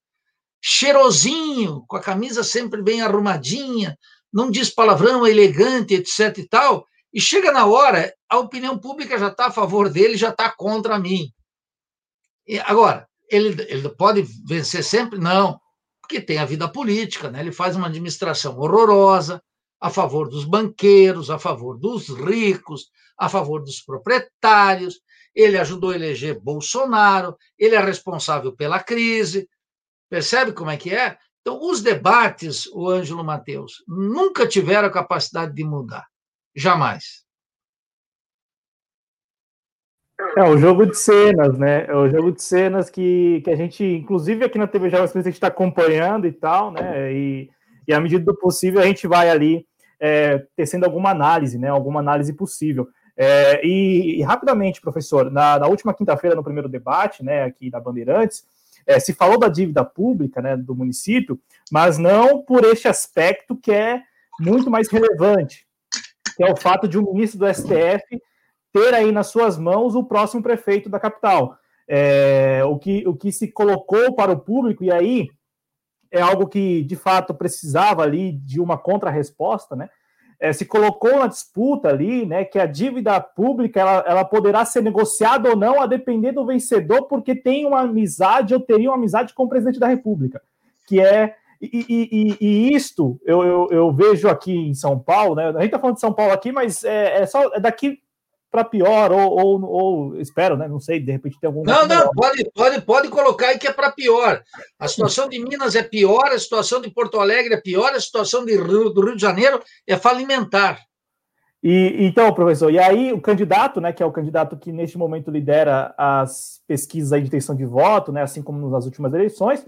cheirosinho, com a camisa sempre bem arrumadinha, não diz palavrão, é elegante, etc e tal, e chega na hora, a opinião pública já está a favor dele, já está contra mim. E agora, ele, ele pode vencer sempre? Não, porque tem a vida política, né? ele faz uma administração horrorosa, a favor dos banqueiros, a favor dos ricos, a favor dos proprietários, ele ajudou a eleger Bolsonaro, ele é responsável pela crise. Percebe como é que é? Então, os debates, o Ângelo Mateus, nunca tiveram a capacidade de mudar. Jamais. É o jogo de cenas, né? É o jogo de cenas que, que a gente, inclusive aqui na TV Jovem, a gente está acompanhando e tal, né? E, e à medida do possível a gente vai ali é, tecendo alguma análise, né? Alguma análise possível. É, e, e, rapidamente, professor, na, na última quinta-feira, no primeiro debate, né, aqui da Bandeirantes, é, se falou da dívida pública né, do município, mas não por este aspecto que é muito mais relevante, que é o fato de um ministro do STF ter aí nas suas mãos o próximo prefeito da capital. É, o, que, o que se colocou para o público, e aí é algo que de fato precisava ali de uma contra-resposta, né? É, se colocou na disputa ali, né, que a dívida pública ela, ela poderá ser negociada ou não a depender do vencedor, porque tem uma amizade, eu teria uma amizade com o presidente da República, que é e, e, e, isto eu, eu, eu, vejo aqui em São Paulo, né? A gente está falando de São Paulo aqui, mas é, é só é daqui para pior, ou, ou, ou, espero, né? Não sei, de repente tem algum. Não, não, pode, pode, pode colocar aí que é para pior. A situação de Minas é pior, a situação de Porto Alegre é pior, a situação de Rio, do Rio de Janeiro é falimentar. E, então, professor, e aí o candidato, né, que é o candidato que neste momento lidera as pesquisas de intenção de voto, né, assim como nas últimas eleições,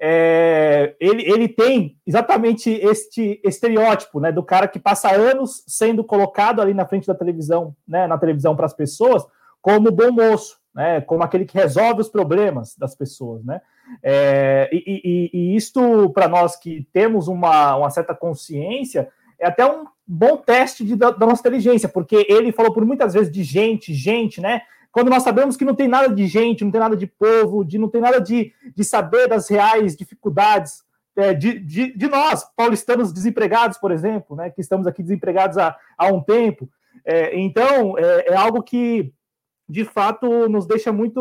é, ele, ele tem exatamente este estereótipo, né, do cara que passa anos sendo colocado ali na frente da televisão, né, na televisão para as pessoas, como bom moço, né, como aquele que resolve os problemas das pessoas, né, é, e, e, e isto para nós que temos uma, uma certa consciência é até um bom teste de, da, da nossa inteligência, porque ele falou por muitas vezes de gente, gente, né, quando nós sabemos que não tem nada de gente, não tem nada de povo, de, não tem nada de, de saber das reais dificuldades é, de, de, de, nós, paulistanos desempregados, por exemplo, né, que estamos aqui desempregados há, há um tempo. É, então, é, é, algo que, de fato, nos deixa muito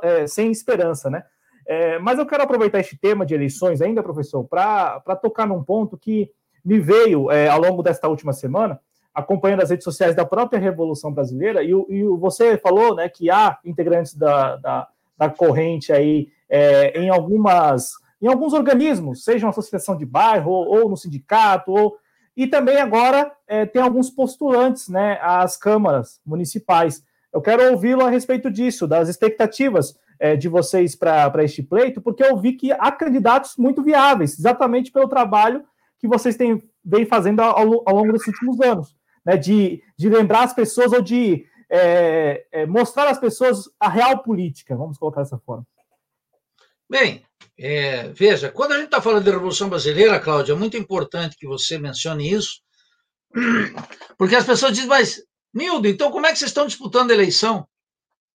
é, sem esperança, né? É, mas eu quero aproveitar este tema de eleições ainda, professor, para tocar num ponto que me veio é, ao longo desta última semana, acompanhando as redes sociais da própria Revolução Brasileira, e, e você falou né, que há integrantes da, da, da corrente aí é, em algumas em alguns organismos, seja uma associação de bairro ou, ou no sindicato, ou, e também agora é, tem alguns postulantes né, às câmaras municipais. Eu quero ouvi-lo a respeito disso, das expectativas é, de vocês para este pleito, porque eu vi que há candidatos muito viáveis, exatamente pelo trabalho que vocês têm vem fazendo ao, ao longo dos últimos anos né, de, de lembrar as pessoas ou de é, é, mostrar às pessoas a real política, vamos colocar dessa forma. Bem, é, veja, quando a gente está falando de Revolução Brasileira, Cláudia, é muito importante que você mencione isso, porque as pessoas dizem, mas, Nildo, então como é que vocês estão disputando a eleição?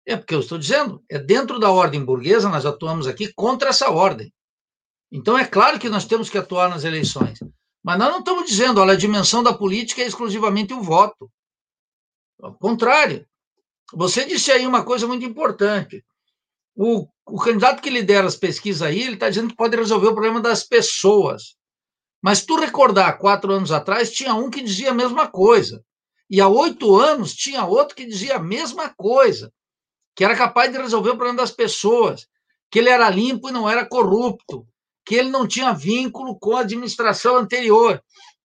É porque eu estou dizendo, é dentro da ordem burguesa, nós atuamos aqui contra essa ordem. Então é claro que nós temos que atuar nas eleições. Mas nós não estamos dizendo, olha, a dimensão da política é exclusivamente o voto. Ao contrário. Você disse aí uma coisa muito importante. O, o candidato que lidera as pesquisas aí, ele está dizendo que pode resolver o problema das pessoas. Mas tu recordar, quatro anos atrás, tinha um que dizia a mesma coisa. E há oito anos tinha outro que dizia a mesma coisa, que era capaz de resolver o problema das pessoas, que ele era limpo e não era corrupto, que ele não tinha vínculo com a administração anterior.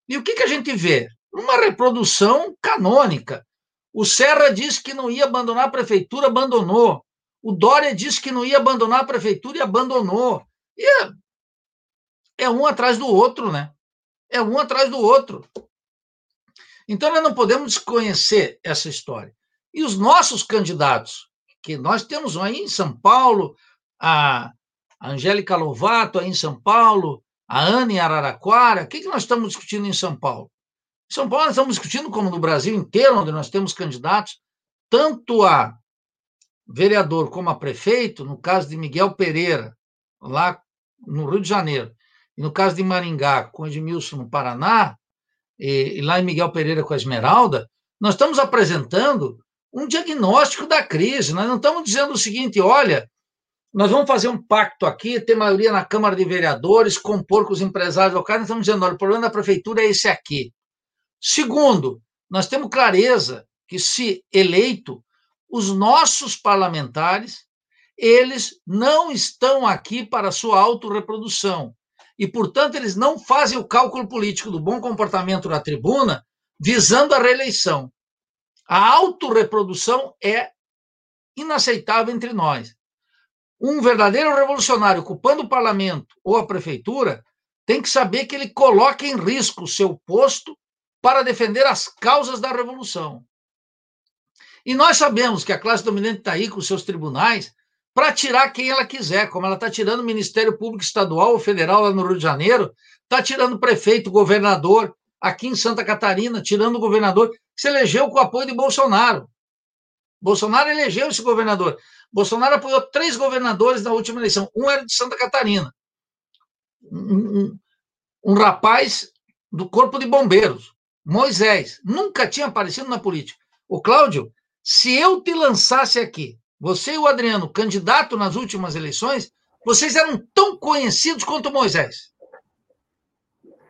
E o que, que a gente vê? Uma reprodução canônica. O Serra disse que não ia abandonar a prefeitura, abandonou. O Dória disse que não ia abandonar a prefeitura e abandonou. E é, é um atrás do outro, né? É um atrás do outro. Então, nós não podemos desconhecer essa história. E os nossos candidatos, que nós temos aí em São Paulo, a Angélica Lovato aí em São Paulo, a Ana em Araraquara, o que, que nós estamos discutindo em São Paulo? Em São Paulo, nós estamos discutindo, como no Brasil inteiro, onde nós temos candidatos, tanto a vereador como a prefeito, no caso de Miguel Pereira, lá no Rio de Janeiro, e no caso de Maringá, com Edmilson no Paraná, e, e lá em Miguel Pereira com a Esmeralda, nós estamos apresentando um diagnóstico da crise. Nós não estamos dizendo o seguinte: olha, nós vamos fazer um pacto aqui, ter maioria na Câmara de Vereadores, compor com os empresários locais. Nós estamos dizendo: olha, o problema da prefeitura é esse aqui. Segundo, nós temos clareza que, se eleito, os nossos parlamentares, eles não estão aqui para sua autorreprodução. E, portanto, eles não fazem o cálculo político do bom comportamento na tribuna visando a reeleição. A autorreprodução é inaceitável entre nós. Um verdadeiro revolucionário ocupando o parlamento ou a prefeitura tem que saber que ele coloca em risco o seu posto para defender as causas da revolução. E nós sabemos que a classe dominante está aí com seus tribunais para tirar quem ela quiser, como ela está tirando o Ministério Público Estadual ou Federal lá no Rio de Janeiro, está tirando prefeito, governador, aqui em Santa Catarina, tirando o governador, que se elegeu com o apoio de Bolsonaro. Bolsonaro elegeu esse governador. Bolsonaro apoiou três governadores na última eleição. Um era de Santa Catarina. Um, um, um rapaz do Corpo de Bombeiros, Moisés. Nunca tinha aparecido na política. O Cláudio se eu te lançasse aqui, você e o Adriano, candidato nas últimas eleições, vocês eram tão conhecidos quanto Moisés.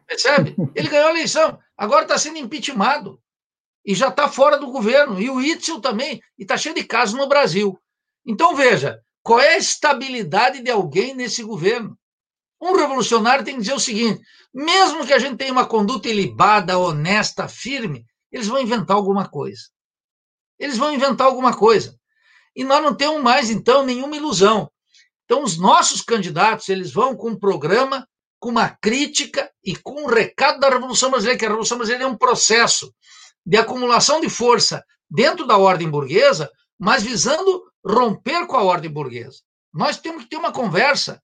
Percebe? Ele ganhou a eleição, agora está sendo impeachmentado e já está fora do governo. E o Itzel também, e está cheio de casos no Brasil. Então, veja, qual é a estabilidade de alguém nesse governo? Um revolucionário tem que dizer o seguinte: mesmo que a gente tenha uma conduta ilibada, honesta, firme, eles vão inventar alguma coisa. Eles vão inventar alguma coisa. E nós não temos mais, então, nenhuma ilusão. Então, os nossos candidatos, eles vão com um programa, com uma crítica e com um recado da Revolução Brasileira, que a Revolução Brasileira é um processo de acumulação de força dentro da ordem burguesa, mas visando romper com a ordem burguesa. Nós temos que ter uma conversa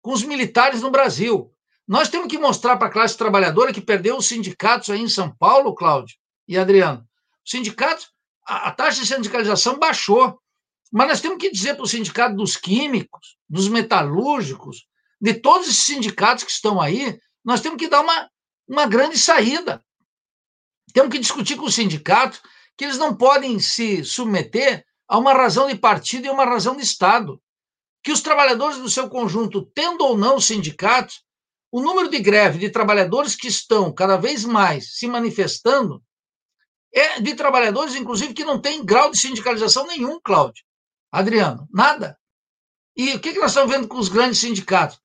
com os militares no Brasil. Nós temos que mostrar para a classe trabalhadora que perdeu os sindicatos aí em São Paulo, Cláudio e Adriano. Os sindicatos a, taxa de sindicalização baixou. Mas nós temos que dizer para o sindicato dos químicos, dos metalúrgicos, de todos esses sindicatos que estão aí, nós temos que dar uma, uma grande saída. Temos que discutir com os sindicatos que eles não podem se submeter a uma razão de partido e uma razão de Estado. Que os trabalhadores do seu conjunto, tendo ou não sindicatos, o número de greve de trabalhadores que estão cada vez mais se manifestando é de trabalhadores, inclusive, que não tem grau de sindicalização nenhum, Cláudio. Adriano, nada. E o que, que nós estamos vendo com os grandes sindicatos?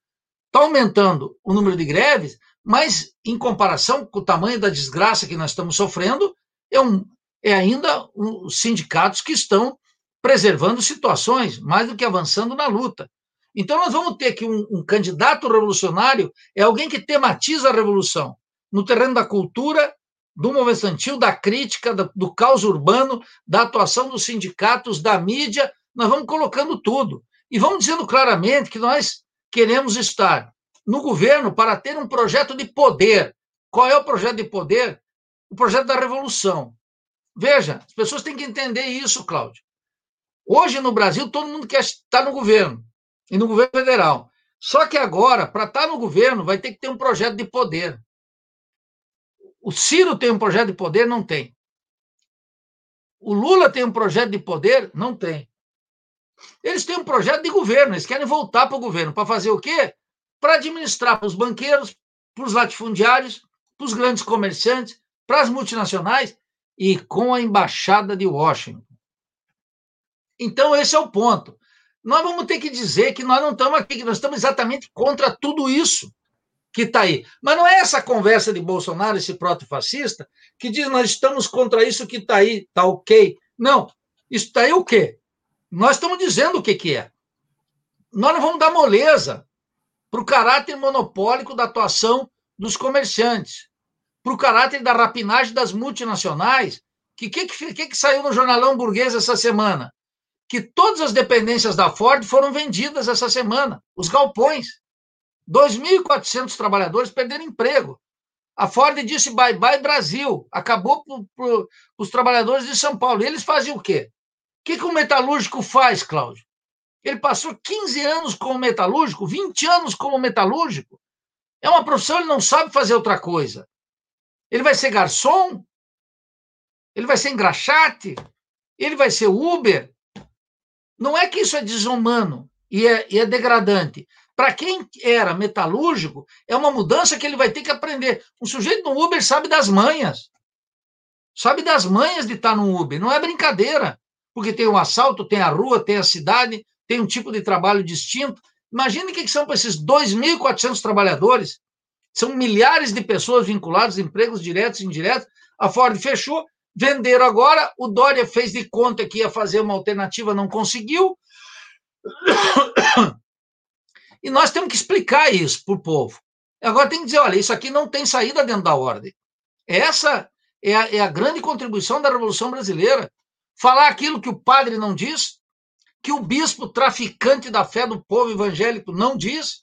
Está aumentando o número de greves, mas em comparação com o tamanho da desgraça que nós estamos sofrendo, é, um, é ainda os sindicatos que estão preservando situações, mais do que avançando na luta. Então, nós vamos ter que um, um candidato revolucionário é alguém que tematiza a revolução no terreno da cultura, do movimento estudantil, da crítica, do caos urbano, da atuação dos sindicatos, da mídia, nós vamos colocando tudo. E vamos dizendo claramente que nós queremos estar no governo para ter um projeto de poder. Qual é o projeto de poder? O projeto da revolução. Veja, as pessoas têm que entender isso, Cláudio. Hoje no Brasil, todo mundo quer estar no governo, e no governo federal. Só que agora, para estar no governo, vai ter que ter um projeto de poder. O Ciro tem um projeto de poder? Não tem. O Lula tem um projeto de poder? Não tem. Eles têm um projeto de governo, eles querem voltar para o governo. Para fazer o quê? Para administrar para os banqueiros, para os latifundiários, para os grandes comerciantes, para as multinacionais e com a embaixada de Washington. Então, esse é o ponto. Nós vamos ter que dizer que nós não estamos aqui, que nós estamos exatamente contra tudo isso que está aí. Mas não é essa conversa de Bolsonaro, esse proto-fascista, que diz nós estamos contra isso que está aí, está ok. Não, isso está aí o quê? Nós estamos dizendo o que, que é. Nós não vamos dar moleza para o caráter monopólico da atuação dos comerciantes, para o caráter da rapinagem das multinacionais. O que, que, que, que saiu no jornalão burguês essa semana? Que todas as dependências da Ford foram vendidas essa semana, os galpões. 2.400 trabalhadores perderam emprego. A Ford disse bye bye Brasil, acabou para os trabalhadores de São Paulo. E eles faziam o quê? O que, que o metalúrgico faz, Cláudio? Ele passou 15 anos como metalúrgico, 20 anos como metalúrgico. É uma profissão, ele não sabe fazer outra coisa. Ele vai ser garçom? Ele vai ser engraxate? Ele vai ser Uber? Não é que isso é desumano e é, e é degradante. Para quem era metalúrgico, é uma mudança que ele vai ter que aprender. Um sujeito no Uber sabe das manhas. Sabe das manhas de estar no Uber. Não é brincadeira. Porque tem o assalto, tem a rua, tem a cidade, tem um tipo de trabalho distinto. Imagine o que são para esses 2.400 trabalhadores. São milhares de pessoas vinculadas a empregos diretos e indiretos. A Ford fechou, venderam agora. O Dória fez de conta que ia fazer uma alternativa, não conseguiu. E nós temos que explicar isso para o povo. Agora tem que dizer: olha, isso aqui não tem saída dentro da ordem. Essa é a, é a grande contribuição da Revolução Brasileira. Falar aquilo que o padre não diz, que o bispo traficante da fé do povo evangélico não diz,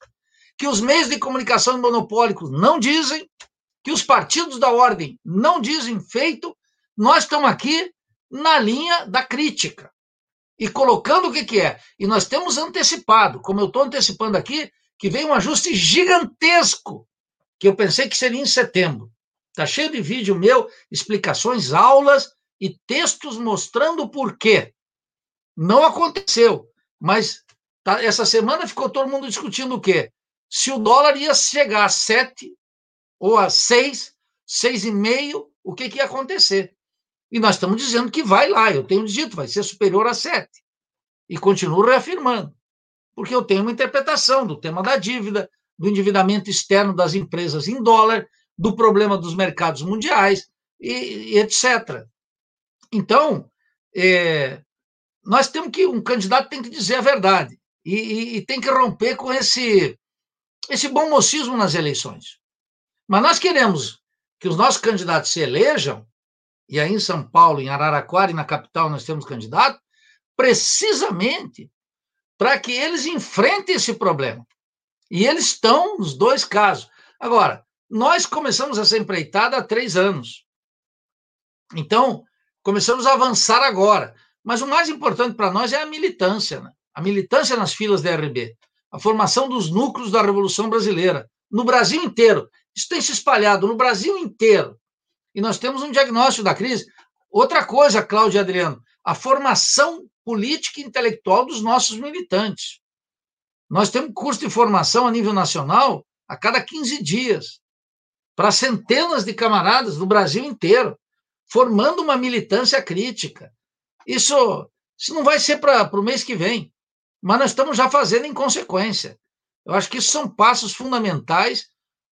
que os meios de comunicação monopólicos não dizem, que os partidos da ordem não dizem feito, nós estamos aqui na linha da crítica e colocando o que, que é. E nós temos antecipado, como eu estou antecipando aqui, que vem um ajuste gigantesco, que eu pensei que seria em setembro. Está cheio de vídeo meu, explicações, aulas e textos mostrando o porquê. Não aconteceu, mas tá, essa semana ficou todo mundo discutindo o quê? Se o dólar ia chegar a 7 ou a 6, 6,5, o que, que ia acontecer? E nós estamos dizendo que vai lá, eu tenho dito, vai ser superior a 7. E continuo reafirmando, porque eu tenho uma interpretação do tema da dívida, do endividamento externo das empresas em dólar, do problema dos mercados mundiais, e, e etc. Então, é, nós temos que, um candidato tem que dizer a verdade, e, e, e tem que romper com esse, esse bom mocismo nas eleições. Mas nós queremos que os nossos candidatos se elejam e aí em São Paulo, em Araraquara e na capital nós temos candidato, precisamente para que eles enfrentem esse problema. E eles estão nos dois casos. Agora, nós começamos essa empreitada há três anos. Então, começamos a avançar agora. Mas o mais importante para nós é a militância, né? a militância nas filas da RB, a formação dos núcleos da Revolução Brasileira, no Brasil inteiro. Isso tem se espalhado no Brasil inteiro e nós temos um diagnóstico da crise. Outra coisa, Cláudio Adriano, a formação política e intelectual dos nossos militantes. Nós temos curso de formação a nível nacional a cada 15 dias, para centenas de camaradas do Brasil inteiro, formando uma militância crítica. Isso, isso não vai ser para o mês que vem, mas nós estamos já fazendo em consequência. Eu acho que isso são passos fundamentais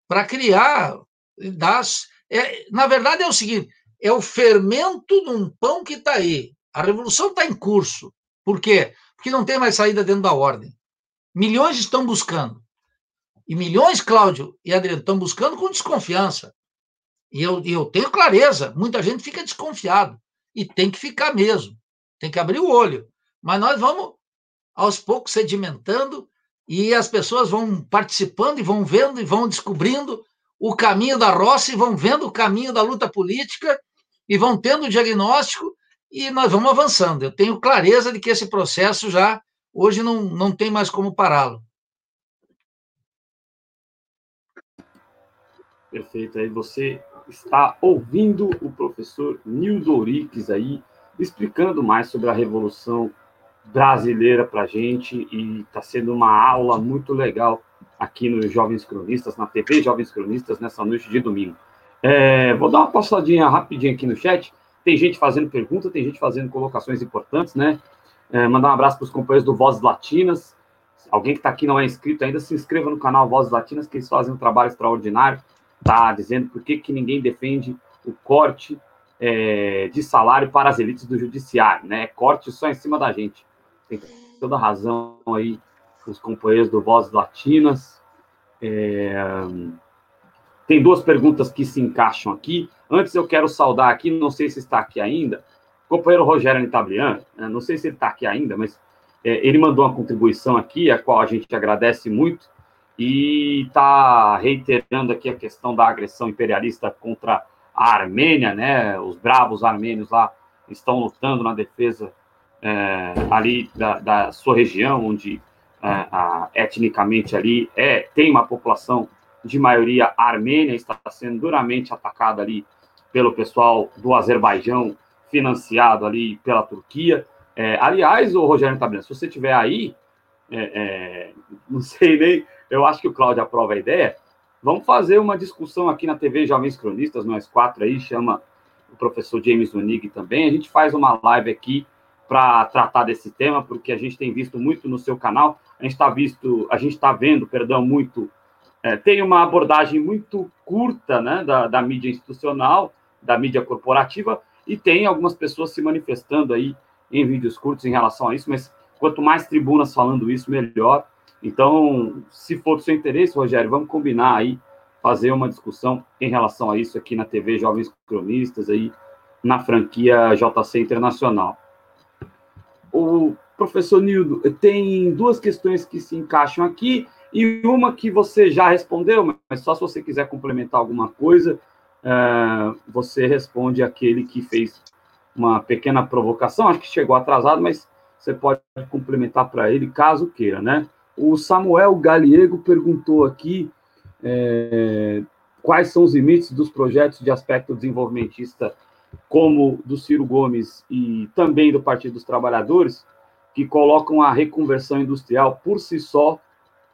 para criar, dar é, na verdade, é o seguinte: é o fermento de um pão que está aí. A revolução está em curso. Por quê? Porque não tem mais saída dentro da ordem. Milhões estão buscando. E milhões, Cláudio e Adriano, estão buscando com desconfiança. E eu, eu tenho clareza, muita gente fica desconfiado. E tem que ficar mesmo. Tem que abrir o olho. Mas nós vamos, aos poucos, sedimentando, e as pessoas vão participando e vão vendo e vão descobrindo o caminho da roça e vão vendo o caminho da luta política e vão tendo o diagnóstico e nós vamos avançando. Eu tenho clareza de que esse processo já hoje não, não tem mais como pará-lo. Perfeito. Aí você está ouvindo o professor Nildo aí, explicando mais sobre a Revolução Brasileira para a gente, e está sendo uma aula muito legal aqui nos Jovens Cronistas, na TV Jovens Cronistas, nessa noite de domingo. É, vou dar uma passadinha rapidinho aqui no chat. Tem gente fazendo pergunta, tem gente fazendo colocações importantes, né? É, mandar um abraço para os companheiros do Vozes Latinas. Alguém que está aqui não é inscrito ainda, se inscreva no canal Vozes Latinas, que eles fazem um trabalho extraordinário. Tá dizendo por que, que ninguém defende o corte é, de salário para as elites do judiciário, né? Corte só em cima da gente. Tem toda razão aí os companheiros do Vozes Latinas. É, tem duas perguntas que se encaixam aqui. Antes eu quero saudar aqui, não sei se está aqui ainda, o companheiro Rogério Nitablian, né? não sei se ele está aqui ainda, mas é, ele mandou uma contribuição aqui, a qual a gente agradece muito, e está reiterando aqui a questão da agressão imperialista contra a Armênia, né? Os bravos armênios lá estão lutando na defesa é, ali da, da, sua região, onde a, etnicamente ali é tem uma população de maioria armênia, está sendo duramente atacada ali pelo pessoal do Azerbaijão, financiado ali pela Turquia. É, aliás, o Rogério Tabrina, se você tiver aí, é, é, não sei nem, eu acho que o Cláudio aprova a ideia. Vamos fazer uma discussão aqui na TV Jovens Cronistas, nós quatro aí, chama o professor James Unig também. A gente faz uma live aqui para tratar desse tema, porque a gente tem visto muito no seu canal. A gente está visto, a gente está vendo, perdão, muito. É, tem uma abordagem muito curta, né, da, da mídia institucional, da mídia corporativa, e tem algumas pessoas se manifestando aí em vídeos curtos em relação a isso, mas quanto mais tribunas falando isso, melhor. Então, se for do seu interesse, Rogério, vamos combinar aí, fazer uma discussão em relação a isso aqui na TV Jovens Cronistas, aí na franquia JC Internacional. O professor Nildo, tem duas questões que se encaixam aqui e uma que você já respondeu, mas só se você quiser complementar alguma coisa, uh, você responde aquele que fez uma pequena provocação, acho que chegou atrasado, mas você pode complementar para ele, caso queira, né? O Samuel Galiego perguntou aqui é, quais são os limites dos projetos de aspecto desenvolvimentista, como do Ciro Gomes e também do Partido dos Trabalhadores, que colocam a reconversão industrial por si só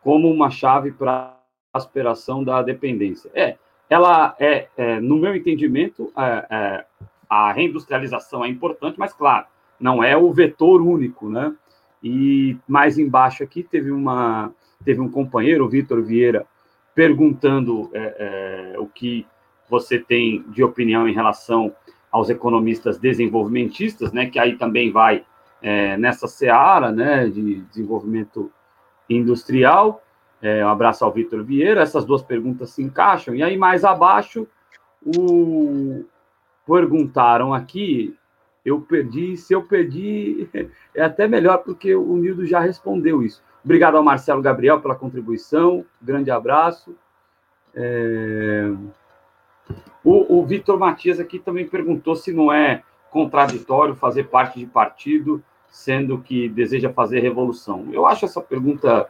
como uma chave para a aspiração da dependência. É, ela é, é no meu entendimento, é, é, a reindustrialização é importante, mas claro, não é o vetor único, né? E mais embaixo aqui teve uma teve um companheiro, o Vitor Vieira, perguntando é, é, o que você tem de opinião em relação aos economistas desenvolvimentistas, né? Que aí também vai é, nessa seara, né? De desenvolvimento industrial. É, um abraço ao Vitor Vieira. Essas duas perguntas se encaixam. E aí mais abaixo o perguntaram aqui, eu perdi, se eu perdi, é até melhor, porque o Nildo já respondeu isso. Obrigado ao Marcelo Gabriel pela contribuição, grande abraço. É... O, o Vitor Matias aqui também perguntou se não é contraditório fazer parte de partido, sendo que deseja fazer revolução. Eu acho essa pergunta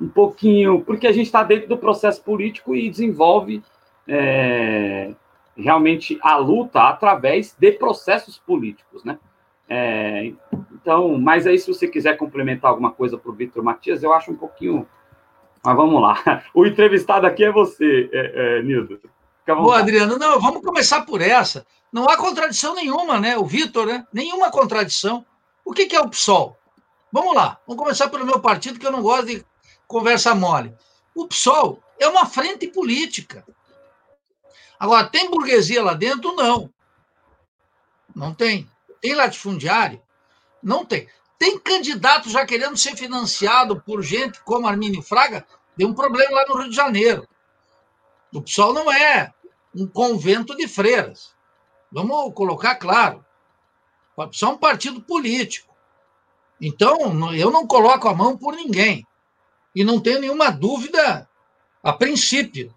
um pouquinho, porque a gente está dentro do processo político e desenvolve é, realmente a luta através de processos políticos, né? É, então, mas aí se você quiser complementar alguma coisa para o Vitor Matias, eu acho um pouquinho. Mas vamos lá. O entrevistado aqui é você, é, é, Nildo. Boa, Adriano. Não, vamos começar por essa. Não há contradição nenhuma, né? O Vitor, né? Nenhuma contradição. O que, que é o PSOL? Vamos lá. Vamos começar pelo meu partido, que eu não gosto de conversa mole. O PSOL é uma frente política. Agora, tem burguesia lá dentro? Não. Não tem. Tem latifundiário? Não tem. Tem candidato já querendo ser financiado por gente como Armínio Fraga? Tem um problema lá no Rio de Janeiro. O PSOL não é um convento de freiras. Vamos colocar claro. O PSOL é um partido político. Então, eu não coloco a mão por ninguém. E não tenho nenhuma dúvida, a princípio,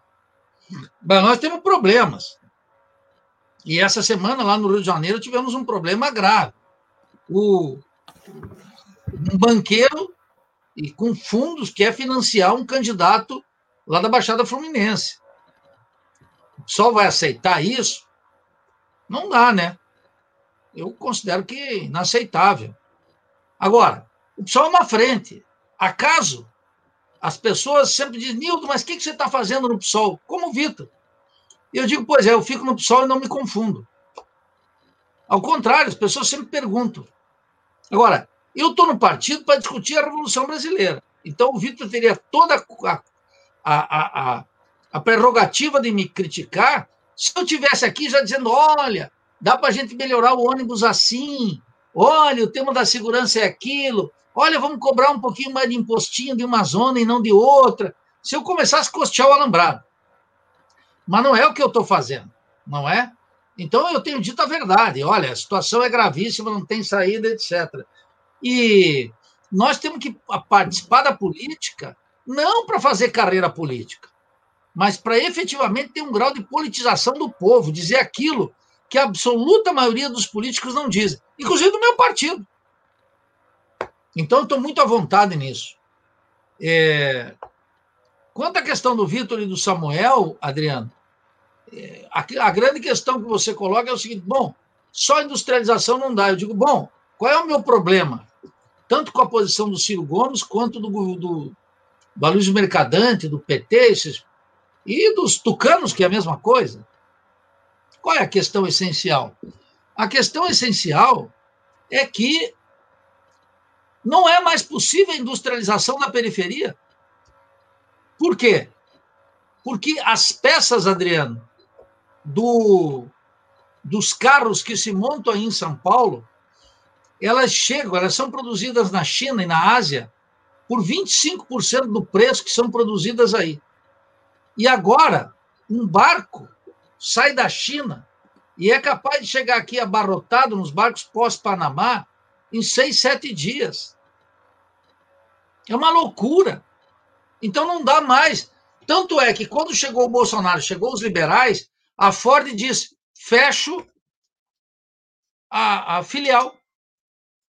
mas nós temos problemas. E essa semana, lá no Rio de Janeiro, tivemos um problema grave. O, um banqueiro e com fundos quer financiar um candidato lá da Baixada Fluminense. Só vai aceitar isso? Não dá, né? Eu considero que é inaceitável. Agora, o PSOL é uma frente. Acaso as pessoas sempre dizem, Nildo, mas o que, que você está fazendo no PSOL? Como Vitor. E eu digo, pois é, eu fico no PSOL e não me confundo. Ao contrário, as pessoas sempre perguntam. Agora, eu estou no partido para discutir a Revolução Brasileira. Então, o Vitor teria toda a, a, a, a prerrogativa de me criticar se eu tivesse aqui já dizendo: olha, dá para a gente melhorar o ônibus assim, olha, o tema da segurança é aquilo, olha, vamos cobrar um pouquinho mais de impostinho de uma zona e não de outra. Se eu começasse a costear o alambrado. Mas não é o que eu estou fazendo, não é? Então eu tenho dito a verdade. Olha, a situação é gravíssima, não tem saída, etc. E nós temos que participar da política não para fazer carreira política, mas para efetivamente ter um grau de politização do povo, dizer aquilo que a absoluta maioria dos políticos não dizem, inclusive do meu partido. Então, estou muito à vontade nisso. É... Quanto à questão do Vitor e do Samuel, Adriano, é... a, grande questão que você coloca é o seguinte: bom, só industrialização não dá. Eu digo, bom, qual é o meu problema? Tanto com a posição do Ciro Gomes quanto do, do, do Mercadante, do PT, esses, e dos tucanos, que é a mesma coisa. Qual é a questão essencial? A questão essencial é que não é mais possível a industrialização da periferia. Por quê? Porque as peças, Adriano, do, dos carros que se montam aí em São Paulo, elas chegam, elas são produzidas na China e na Ásia por 25% do preço que são produzidas aí. E agora, um barco sai da China e é capaz de chegar aqui abarrotado nos barcos pós-Panamá em seis, sete dias. É uma loucura. Então não dá mais. Tanto é que quando chegou o Bolsonaro, chegou os liberais, a Ford disse: fecho a, a filial.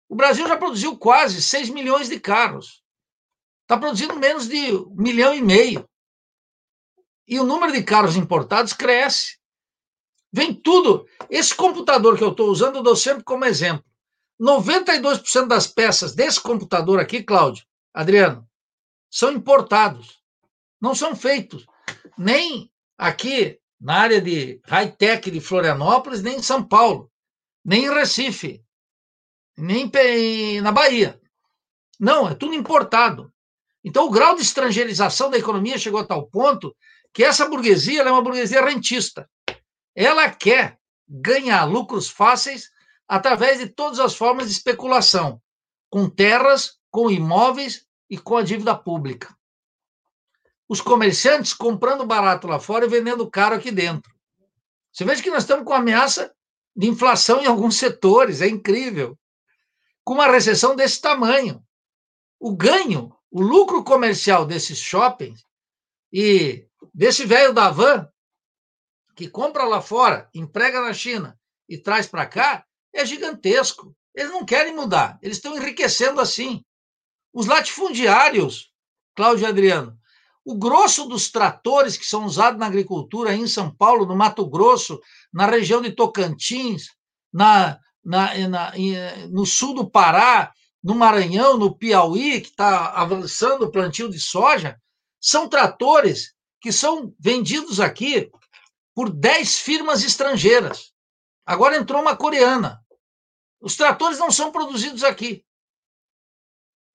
O Brasil já produziu quase 6 milhões de carros. Está produzindo menos de um milhão e meio. E o número de carros importados cresce. Vem tudo. Esse computador que eu estou usando, eu dou sempre como exemplo. 92% das peças desse computador aqui, Cláudio, Adriano, são importados. Não são feitos nem aqui na área de high-tech de Florianópolis, nem em São Paulo, nem em Recife, nem na Bahia. Não, é tudo importado. Então, o grau de estrangeirização da economia chegou a tal ponto que essa burguesia é uma burguesia rentista. Ela quer ganhar lucros fáceis através de todas as formas de especulação, com terras, com imóveis e com a dívida pública. Os comerciantes comprando barato lá fora e vendendo caro aqui dentro. Você veja que nós estamos com ameaça de inflação em alguns setores, é incrível. Com uma recessão desse tamanho. O ganho, o lucro comercial desses shoppings e desse velho da van que compra lá fora, emprega na China e traz para cá, é gigantesco. Eles não querem mudar, eles estão enriquecendo assim. Os latifundiários, Cláudio Adriano, o grosso dos tratores que são usados na agricultura em São Paulo, no Mato Grosso, na região de Tocantins, na, na, na no sul do Pará, no Maranhão, no Piauí, que está avançando o plantio de soja, são tratores que são vendidos aqui por 10 firmas estrangeiras. Agora entrou uma coreana. Os tratores não são produzidos aqui.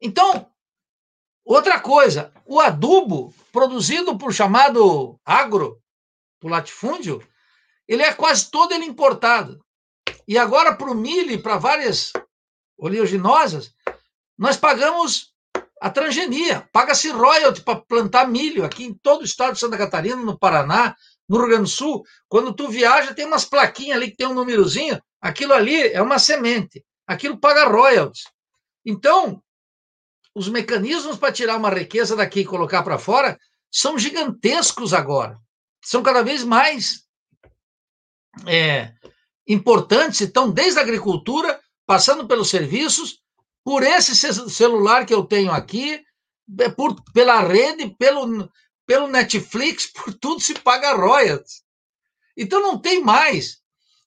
Então, outra coisa, o adubo produzido por chamado agro, por latifúndio, ele é quase todo ele importado. E agora para o milho e para várias oleaginosas, nós pagamos a transgenia, paga-se royalty para plantar milho aqui em todo o estado de Santa Catarina, no Paraná, no Rio Grande do Sul. Quando tu viaja, tem umas plaquinhas ali que tem um númerozinho, aquilo ali é uma semente, aquilo paga royalties. Então, os mecanismos para tirar uma riqueza daqui e colocar para fora são gigantescos agora. São cada vez mais é, importantes, então, desde a agricultura, passando pelos serviços, por esse celular que eu tenho aqui, é por, pela rede, pelo, pelo Netflix, por tudo se paga royalties. Então não tem mais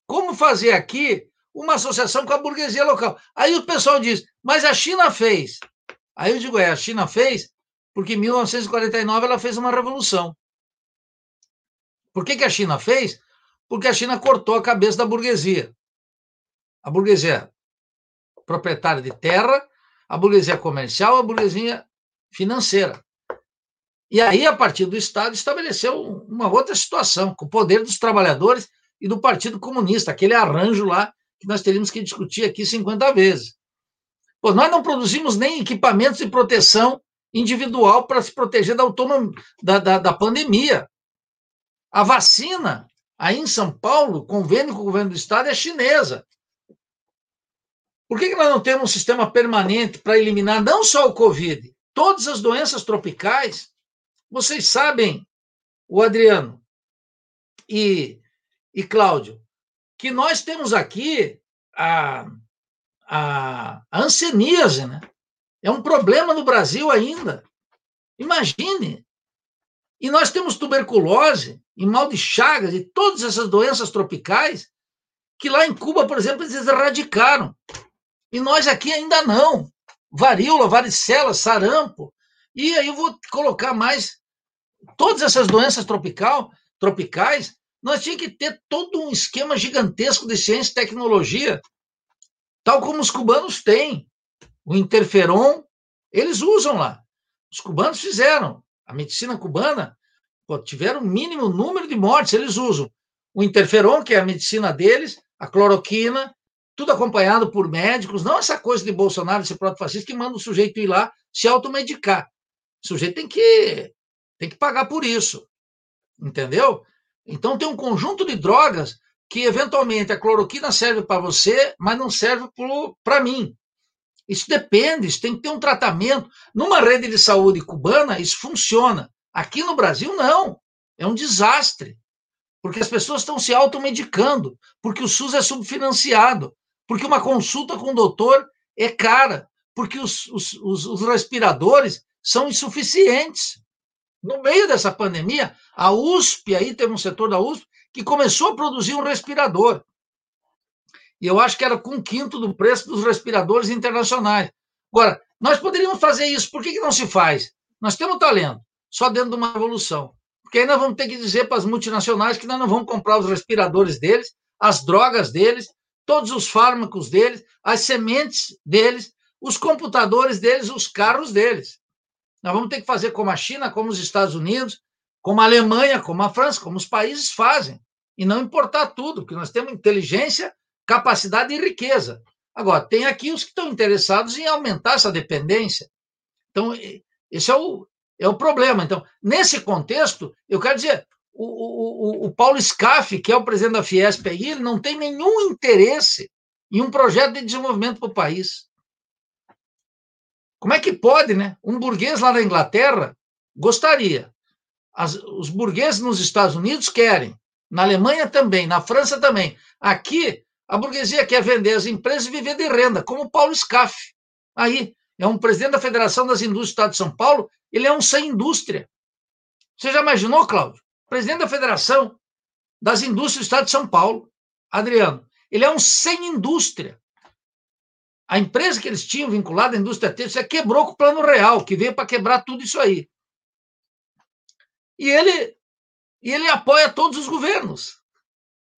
como fazer aqui uma associação com a burguesia local. Aí o pessoal diz, mas a China fez. Aí eu digo, é, a China fez porque em 1949 ela fez uma revolução. Por que, que a China fez? Porque a China cortou a cabeça da burguesia. A burguesia proprietária de terra, a burguesia comercial, a burguesia financeira. E aí, a partir do Estado, estabeleceu uma outra situação, com o poder dos trabalhadores e do Partido Comunista, aquele arranjo lá que nós teríamos que discutir aqui 50 vezes. Pô, nós não produzimos nem equipamentos de proteção individual para se proteger da, da, da, da pandemia. A vacina, aí em São Paulo, convênio com o governo do Estado, é chinesa. Por que, que nós não temos um sistema permanente para eliminar não só o Covid, todas as doenças tropicais? Vocês sabem, o Adriano e, e Cláudio, que nós temos aqui a, a, a anseníase, né? É um problema no Brasil ainda. Imagine. E nós temos tuberculose e mal de Chagas e todas essas doenças tropicais que lá em Cuba, por exemplo, eles erradicaram. E nós aqui ainda não. Varíola, varicela, sarampo. E aí eu vou colocar mais todas essas doenças tropical, tropicais. Nós tínhamos que ter todo um esquema gigantesco de ciência e tecnologia, tal como os cubanos têm. O interferon, eles usam lá. Os cubanos fizeram. A medicina cubana pô, tiveram o mínimo número de mortes, eles usam. O interferon, que é a medicina deles, a cloroquina, tudo acompanhado por médicos, não essa coisa de Bolsonaro, esse proto-fascista, que manda o sujeito ir lá se automedicar. O sujeito tem que, tem que pagar por isso. Entendeu? Então tem um conjunto de drogas que, eventualmente, a cloroquina serve para você, mas não serve para mim. Isso depende, isso tem que ter um tratamento. Numa rede de saúde cubana, isso funciona. Aqui no Brasil, não. É um desastre. Porque as pessoas estão se automedicando, porque o SUS é subfinanciado, porque uma consulta com o doutor é cara, porque os, os, os, os respiradores são insuficientes. No meio dessa pandemia, a USP, aí tem um setor da USP, que começou a produzir um respirador. E eu acho que era com um quinto do preço dos respiradores internacionais. Agora, nós poderíamos fazer isso, por que, que não se faz? Nós temos talento, só dentro de uma revolução. Porque aí nós vamos ter que dizer para as multinacionais que nós não vamos comprar os respiradores deles, as drogas deles, todos os fármacos deles, as sementes deles, os computadores deles, os carros deles. Nós vamos ter que fazer como a China, como os Estados Unidos, como a Alemanha, como a França, como os países fazem, e não importar tudo, porque nós temos inteligência, capacidade e riqueza. Agora, tem aqui os que estão interessados em aumentar essa dependência. Então, esse é o, é o problema. Então, nesse contexto, eu quero dizer, o, o, o Paulo Scaff, que é o presidente da Fiesp aí, ele não tem nenhum interesse em um projeto de desenvolvimento para o país. Como é que pode, né? Um burguês lá na Inglaterra gostaria. As, os burgueses nos Estados Unidos querem. Na Alemanha também, na França também. Aqui, a burguesia quer vender as empresas e viver de renda, como o Paulo Scaff. Aí, é um presidente da Federação das Indústrias do Estado de São Paulo, ele é um sem indústria. Você já imaginou, Cláudio? Presidente da Federação das Indústrias do Estado de São Paulo, Adriano. Ele é um sem indústria. A empresa que eles tinham vinculada à indústria têxtil quebrou com o plano real, que veio para quebrar tudo isso aí. E ele, e ele apoia todos os governos.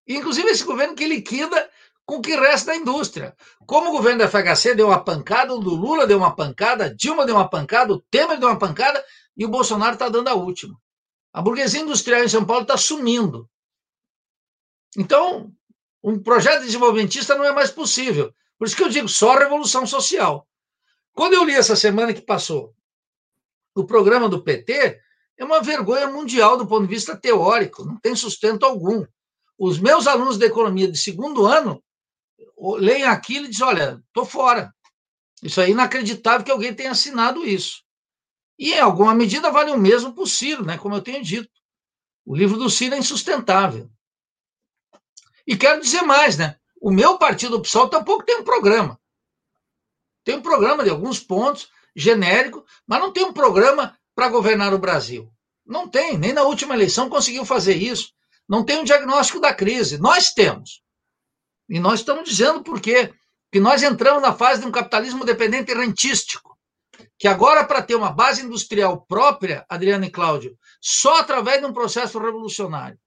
Inclusive esse governo que liquida com o que resta da indústria. Como o governo da FHC deu uma pancada, o do Lula deu uma pancada, Dilma deu uma pancada, o Temer deu uma pancada e o Bolsonaro está dando a última. A burguesia industrial em São Paulo está sumindo. Então, um projeto desenvolvimentista não é mais possível. Por isso que eu digo só revolução social. Quando eu li essa semana que passou o programa do PT, é uma vergonha mundial do ponto de vista teórico, não tem sustento algum. Os meus alunos de economia de segundo ano leem aquilo e dizem: olha, estou fora. Isso é inacreditável que alguém tenha assinado isso. E, em alguma medida, vale o mesmo para o Ciro, né? como eu tenho dito. O livro do Ciro é insustentável. E quero dizer mais, né? O meu partido, o PSOL, tampouco tem um programa. Tem um programa de alguns pontos, genérico, mas não tem um programa para governar o Brasil. Não tem, nem na última eleição conseguiu fazer isso. não tem um diagnóstico da crise. Nós temos. E nós estamos dizendo por quê? Que nós entramos na fase de um capitalismo dependente rentístico. Que agora, para ter uma base industrial própria, Adriano e Cláudio, só através de um processo revolucionário.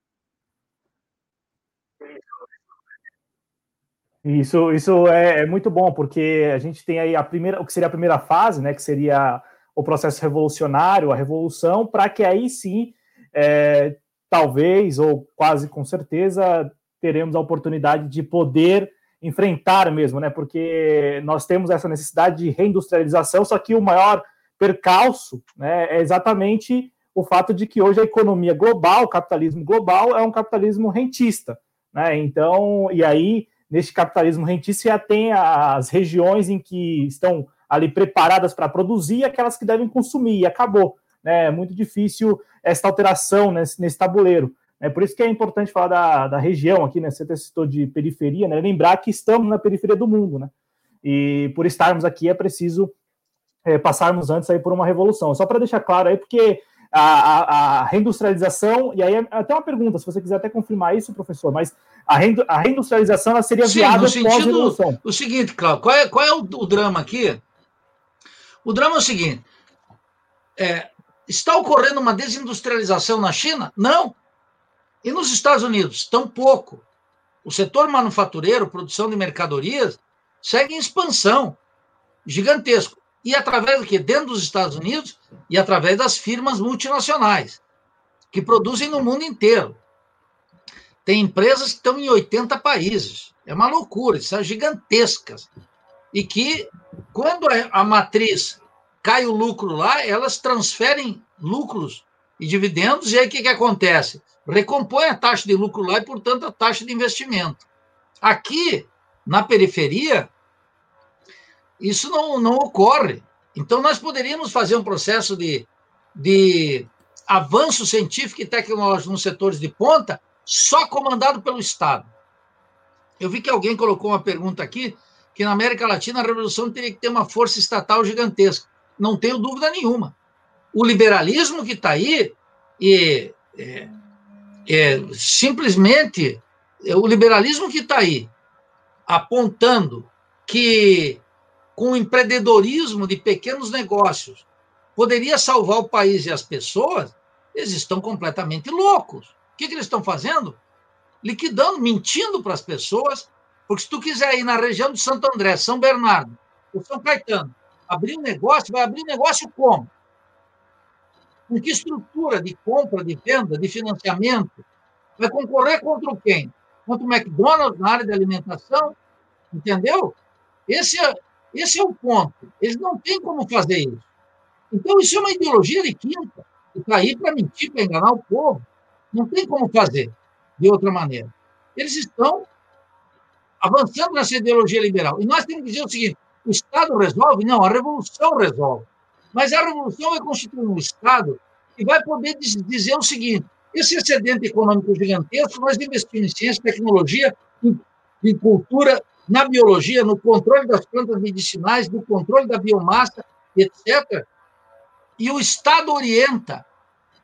Isso, isso é, é, muito bom, porque a gente tem aí a primeira, o que seria a primeira fase, né, que seria o processo revolucionário, a revolução, para que aí sim, é, talvez, ou quase com certeza, teremos a oportunidade de poder enfrentar mesmo, né? Porque nós temos essa necessidade de reindustrialização, só que o maior percalço né, é exatamente o fato de que hoje a economia global, o capitalismo global, é um capitalismo rentista. Né? Então, e aí, neste capitalismo rentista, já tem as regiões em que estão ali preparadas para produzir e aquelas que devem consumir, e acabou. Né? É muito difícil essa alteração nesse, nesse tabuleiro. É por isso que é importante falar da, da região aqui, né? Você até citou de periferia, né? Lembrar que estamos na periferia do mundo, né? E por estarmos aqui é preciso é, passarmos antes aí por uma revolução. Só para deixar claro aí, porque a, a, a, reindustrialização, e aí é até uma pergunta, se você quiser até confirmar isso, professor, mas a, a reindustrialização ela seria Sim, viável pós-revolução. O seguinte, Cláudio, qual é, qual é o, o, drama aqui? O drama é o seguinte: é, está ocorrendo uma desindustrialização na China? Não. E nos Estados Unidos, tampouco. O setor manufatureiro, produção de mercadorias, segue em expansão gigantesco. E através do que? Dentro dos Estados Unidos e através das firmas multinacionais, que produzem no mundo inteiro. Tem empresas que estão em 80 países. É uma loucura, são gigantescas. E que, quando a matriz cai o lucro lá, elas transferem lucros e dividendos, e aí o que, que acontece? recompõe a taxa de lucro lá e, portanto, a taxa de investimento. Aqui, na periferia, isso não, não ocorre. Então, nós poderíamos fazer um processo de, de avanço científico e tecnológico nos setores de ponta só comandado pelo Estado. Eu vi que alguém colocou uma pergunta aqui que na América Latina a revolução teria que ter uma força estatal gigantesca. Não tenho dúvida nenhuma. O liberalismo que está aí, e é, é, simplesmente é o liberalismo que está aí apontando que com o empreendedorismo de pequenos negócios poderia salvar o país e as pessoas, eles estão completamente loucos. O que, que eles estão fazendo? Liquidando, mentindo para as pessoas, porque se tu quiser ir na região de Santo André, São Bernardo, ou São Caetano, abrir um negócio, vai abrir um negócio como? Com que estrutura de compra, de venda, de financiamento? Vai concorrer contra quem? Contra o McDonald's na área de alimentação? Entendeu? Esse é, esse é o ponto. Eles não têm como fazer isso. Então, isso é uma ideologia de quinta, que está aí para mentir, para enganar o povo. Não tem como fazer de outra maneira. Eles estão avançando nessa ideologia liberal. E nós temos que dizer o seguinte: o Estado resolve? Não, a revolução resolve. Mas a revolução vai constituir um Estado que vai poder dizer o seguinte: esse excedente econômico gigantesco, nós investimos em ciência, tecnologia, em, em cultura, na biologia, no controle das plantas medicinais, no controle da biomassa, etc. E o Estado orienta.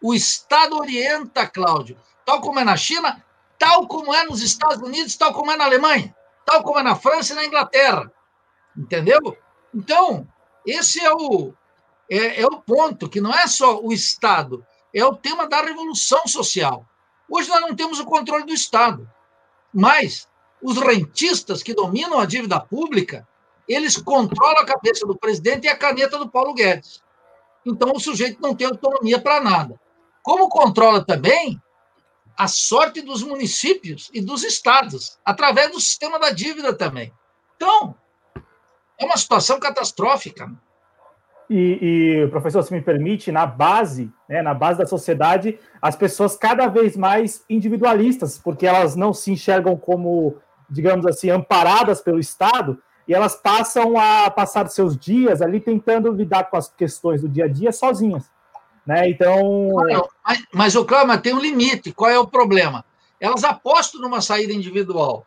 O Estado orienta, Cláudio, tal como é na China, tal como é nos Estados Unidos, tal como é na Alemanha, tal como é na França e na Inglaterra. Entendeu? Então, esse é o, é, é o ponto, que não é só o Estado, é o tema da revolução social. Hoje nós não temos o controle do Estado, mas os rentistas que dominam a dívida pública, eles controlam a cabeça do presidente e a caneta do Paulo Guedes. Então o sujeito não tem autonomia para nada. Como controla também a sorte dos municípios e dos estados, através do sistema da dívida também. Então, é uma situação catastrófica. E, e, professor, se me permite, na base, né, na base da sociedade, as pessoas cada vez mais individualistas, porque elas não se enxergam como, digamos assim, amparadas pelo Estado, e elas passam a passar seus dias ali tentando lidar com as questões do dia a dia sozinhas. Né? Então. mas, mas o Cláudio, tem um limite. Qual é o problema? Elas apostam numa saída individual.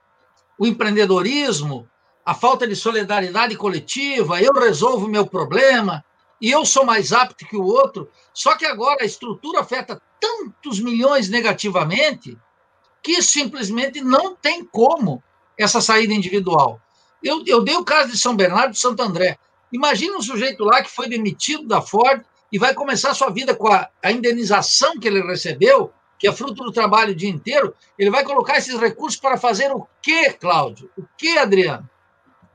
O empreendedorismo, a falta de solidariedade coletiva, eu resolvo o meu problema, e eu sou mais apto que o outro. Só que agora a estrutura afeta tantos milhões negativamente Aqui simplesmente não tem como essa saída individual. Eu, eu dei o caso de São Bernardo e Santo André. Imagina um sujeito lá que foi demitido da Ford e vai começar sua vida com a, a indenização que ele recebeu, que é fruto do trabalho o dia inteiro. Ele vai colocar esses recursos para fazer o quê, Cláudio? O quê, Adriano?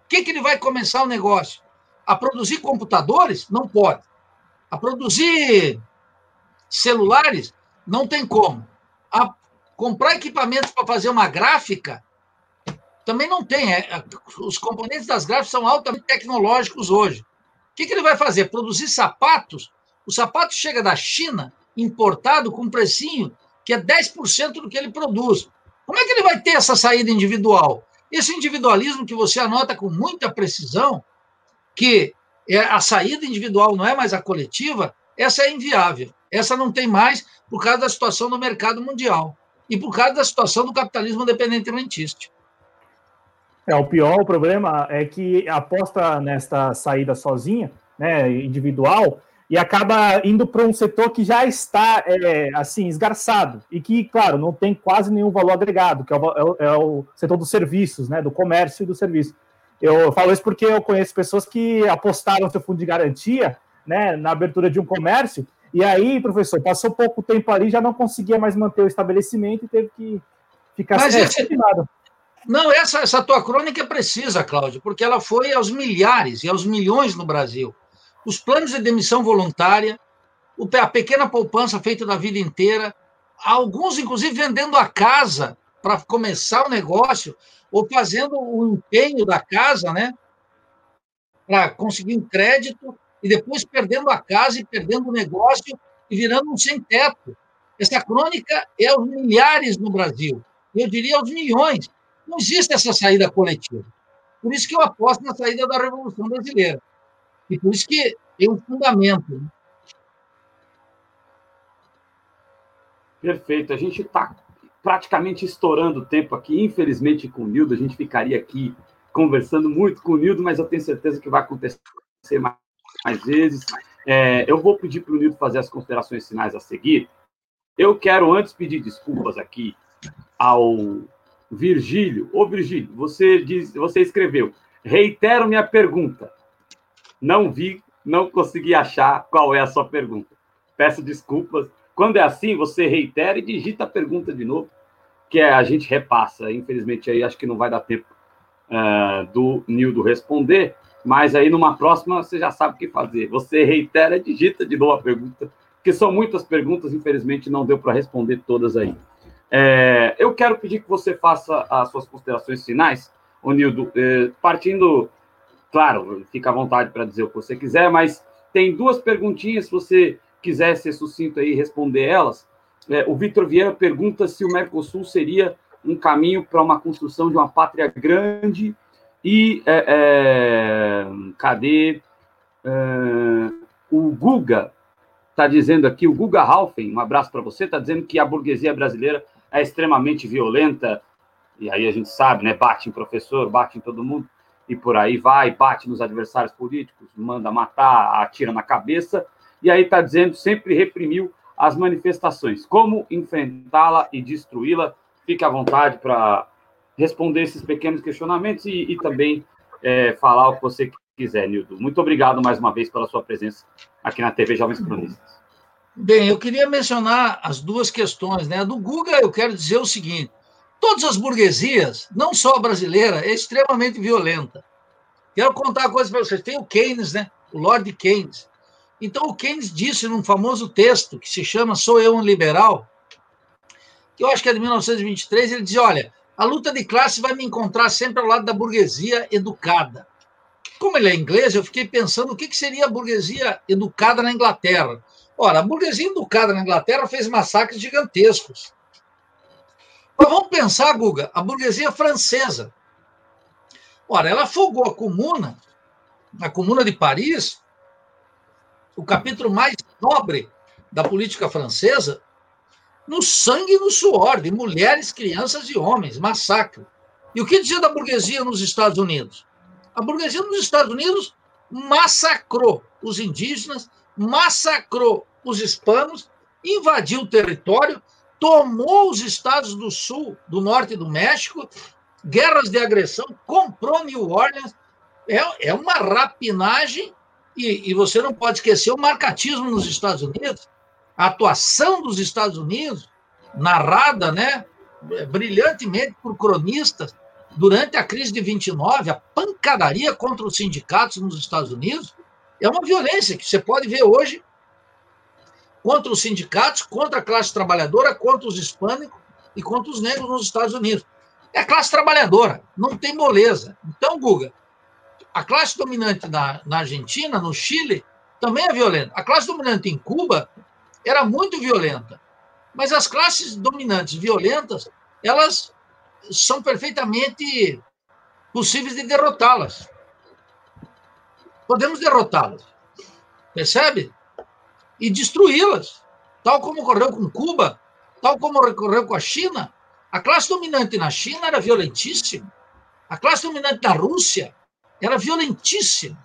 O que, que ele vai começar o negócio? A produzir computadores? Não pode. A produzir celulares? Não tem como. A comprar equipamentos para fazer uma gráfica? Também não tem. É, é, os componentes das gráficas são altamente tecnológicos hoje. O que, que ele vai fazer? Produzir sapatos? O sapato chega da China, importado, com um precinho que é 10% do que ele produz. Como é que ele vai ter essa saída individual? Esse individualismo que você anota com muita precisão, que é a saída individual não é mais a coletiva, essa é inviável. Essa não tem mais por causa da situação do mercado mundial e por causa da situação do capitalismo dependente rentício. É, o pior o problema é que aposta nesta saída sozinha, né, individual, e acaba indo para um setor que já está é, assim esgarçado e que, claro, não tem quase nenhum valor agregado, que é o, é o, é setor dos serviços, né, do comércio e do serviço. Eu falo isso porque eu conheço pessoas que apostaram seu fundo de garantia, né, na abertura de um comércio e aí, professor, passou pouco tempo ali, já não conseguia mais manter o estabelecimento e teve que ficar Mas esse... Não, essa, essa tua crônica é precisa, Cláudio, porque ela foi aos milhares e aos milhões no Brasil. Os planos de demissão voluntária, a pequena poupança feita da vida inteira, alguns, inclusive, vendendo a casa para começar o negócio, ou fazendo o empenho da casa, né? Para conseguir um crédito e depois perdendo a casa e perdendo o negócio e virando um sem-teto. Essa crônica é aos milhares no Brasil, eu diria aos milhões. Não existe essa saída coletiva. Por isso que eu aposto na saída da Revolução Brasileira. E por isso que tem um fundamento. Né? Perfeito. A gente está praticamente estourando o tempo aqui. Infelizmente, com o Nildo, a gente ficaria aqui conversando muito com o Nildo, mas eu tenho certeza que vai acontecer mais mais vezes. É, eu vou pedir para o Nildo fazer as considerações finais a seguir. Eu quero antes pedir desculpas aqui ao Virgílio. Ô, Virgílio, você, diz, você escreveu, reitero minha pergunta. Não vi, não consegui achar qual é a sua pergunta. Peço desculpas. Quando é assim, você reitera e digita a pergunta de novo, que é, a gente repassa. Infelizmente, aí acho que não vai dar tempo uh, do Nildo responder. Mas aí numa próxima você já sabe o que fazer. Você reitera, digita de novo a pergunta, porque são muitas perguntas, infelizmente não deu para responder todas aí. É, eu quero pedir que você faça as suas considerações finais, o Nildo, é, partindo, claro, fica à vontade para dizer o que você quiser, mas tem duas perguntinhas, se você quiser ser sucinto aí e responder elas. É, o Vitor Vieira pergunta se o Mercosul seria um caminho para uma construção de uma pátria grande e é, é, cadê? É, o Guga está dizendo aqui, o Guga Halfen, um abraço para você, está dizendo que a burguesia brasileira é extremamente violenta, e aí a gente sabe, né? Bate em professor, bate em todo mundo, e por aí vai, bate nos adversários políticos, manda matar, atira na cabeça, e aí está dizendo sempre reprimiu as manifestações. Como enfrentá-la e destruí-la? Fique à vontade para responder esses pequenos questionamentos e, e também é, falar o que você quiser, Nildo. Muito obrigado mais uma vez pela sua presença aqui na TV Jovens Cronistas. Bem, eu queria mencionar as duas questões. Né? Do Guga, eu quero dizer o seguinte: todas as burguesias, não só a brasileira, é extremamente violenta. Quero contar uma coisa para vocês. Tem o Keynes, né? o Lord Keynes. Então, o Keynes disse num famoso texto que se chama Sou Eu um Liberal, que eu acho que é de 1923, ele diz: olha, a luta de classe vai me encontrar sempre ao lado da burguesia educada. Como ele é inglês, eu fiquei pensando o que seria a burguesia educada na Inglaterra. Ora, a burguesia educada na Inglaterra fez massacres gigantescos. Mas vamos pensar, Guga, a burguesia francesa. Ora, ela afogou a comuna, a comuna de Paris, o capítulo mais nobre da política francesa, no sangue e no suor de mulheres, crianças e homens, massacre. E o que dizer da burguesia nos Estados Unidos? A burguesia nos Estados Unidos massacrou os indígenas, massacrou os hispanos, invadiu o território, tomou os estados do sul, do norte do México, guerras de agressão, comprou New Orleans. É, é uma rapinagem, e, e você não pode esquecer o marcatismo nos Estados Unidos, a atuação dos Estados Unidos, narrada né, brilhantemente por cronistas, durante a crise de 29, a pancadaria contra os sindicatos nos Estados Unidos é uma violência que você pode ver hoje contra os sindicatos, contra a classe trabalhadora, contra os hispânicos e contra os negros nos Estados Unidos. É a classe trabalhadora, não tem moleza. Então, Guga, a classe dominante na, na Argentina, no Chile, também é violenta. A classe dominante em Cuba era muito violenta. Mas as classes dominantes violentas, elas são perfeitamente possíveis de derrotá-las. Podemos derrotá-las. Percebe? E destruí-las. Tal como ocorreu com Cuba, tal como ocorreu com a China. A classe dominante na China era violentíssima. A classe dominante na Rússia era violentíssima.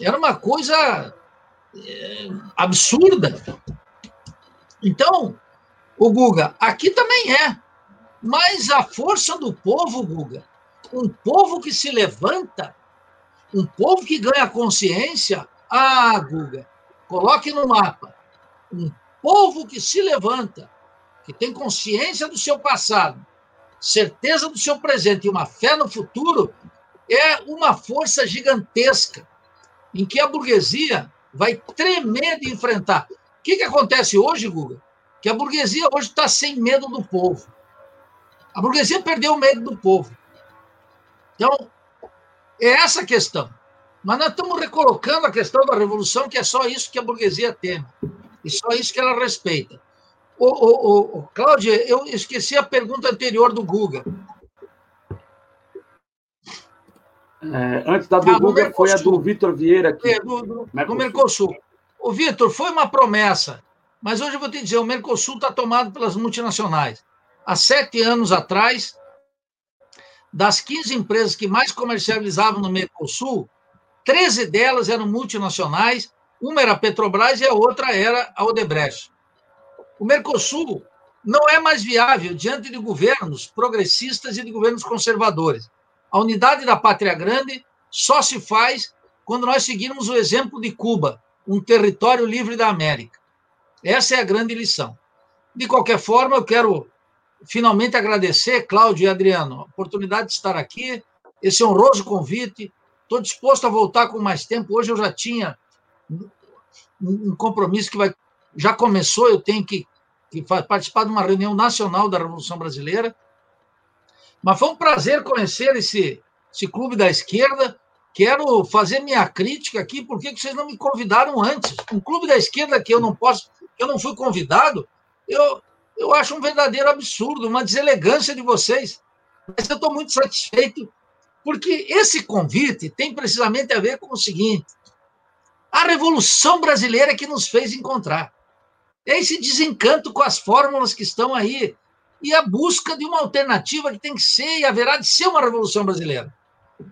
Era uma coisa é, absurda. Então, o Guga, aqui também é. Mas a força do povo, Guga, um povo que se levanta, um povo que ganha consciência, ah, Guga, coloque no mapa. Um povo que se levanta, que tem consciência do seu passado, certeza do seu presente e uma fé no futuro, é uma força gigantesca em que a burguesia vai tremer de enfrentar. O que, que acontece hoje, Guga? Que a burguesia hoje está sem medo do povo. A burguesia perdeu o medo do povo. Então, é essa a questão. Mas nós estamos recolocando a questão da revolução, que é só isso que a burguesia teme. E só isso que ela respeita. Ô, ô, Cláudia, eu esqueci a pergunta anterior do Guga. É, antes da do ah, Guga, foi a do Vitor Vieira aqui. É, do, do, Mercosul. do Mercosul. Ô, Vitor, foi uma promessa, mas hoje eu vou te dizer, o Mercosul está tomado pelas multinacionais há sete anos atrás, das 15 empresas que mais comercializavam no Mercosul, 13 delas eram multinacionais, uma era a Petrobras e a outra era a Odebrecht. O Mercosul não é mais viável diante de governos progressistas e de governos conservadores. A unidade da pátria grande só se faz quando nós seguirmos o exemplo de Cuba, um território livre da América. Essa é a grande lição. De qualquer forma, eu quero finalmente agradecer, Cláudio e Adriano, a oportunidade de estar aqui, esse honroso convite. Estou disposto a voltar com mais tempo. Hoje eu já tinha um compromisso que vai, já começou, eu tenho que, que participar de uma reunião nacional da Revolução Brasileira. Mas foi um prazer conhecer esse, esse clube da esquerda. Quero fazer minha crítica aqui, por que vocês não me convidaram antes? Um clube da esquerda que eu não posso, eu não fui convidado, eu, eu acho um verdadeiro absurdo, uma deselegância de vocês. Mas eu estou muito satisfeito, porque esse convite tem precisamente a ver com o seguinte: a Revolução Brasileira que nos fez encontrar. É esse desencanto com as fórmulas que estão aí e a busca de uma alternativa que tem que ser e haverá de ser uma Revolução Brasileira.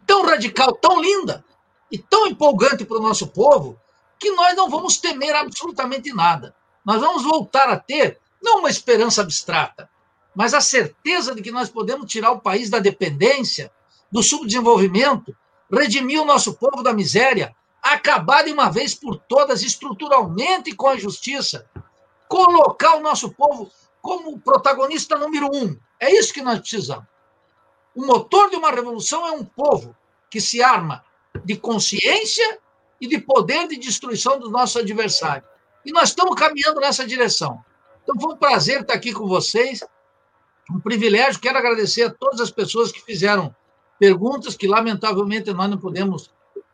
Tão radical, tão linda e tão empolgante para o nosso povo que nós não vamos temer absolutamente nada. Nós vamos voltar a ter não uma esperança abstrata, mas a certeza de que nós podemos tirar o país da dependência, do subdesenvolvimento, redimir o nosso povo da miséria, acabar de uma vez por todas estruturalmente com a justiça, colocar o nosso povo como protagonista número um. É isso que nós precisamos. O motor de uma revolução é um povo que se arma de consciência e de poder de destruição dos nossos adversários. E nós estamos caminhando nessa direção. Então, foi um prazer estar aqui com vocês, um privilégio. Quero agradecer a todas as pessoas que fizeram perguntas que, lamentavelmente, nós não podemos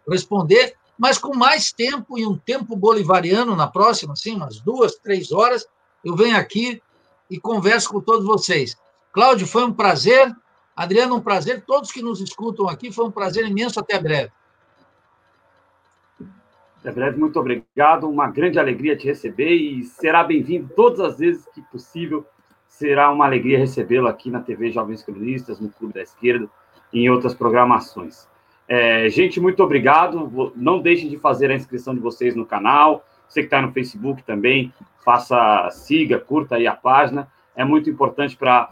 responder, mas com mais tempo e um tempo bolivariano na próxima, assim, umas duas, três horas, eu venho aqui e converso com todos vocês. Cláudio, foi um prazer. Adriano, um prazer. Todos que nos escutam aqui, foi um prazer imenso. Até breve. Até breve, muito obrigado. Uma grande alegria te receber e será bem-vindo todas as vezes que possível. Será uma alegria recebê-lo aqui na TV Jovens Cronistas, no Clube da Esquerda e em outras programações. É, gente, muito obrigado. Não deixem de fazer a inscrição de vocês no canal. Você que está no Facebook também, faça, siga, curta aí a página. é muito importante para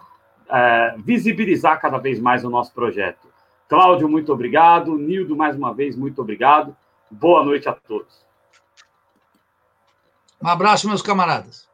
é, visibilizar cada vez mais o nosso projeto. Cláudio, muito obrigado. Nildo, mais uma vez, muito obrigado. Boa noite a todos. Um abraço, meus camaradas.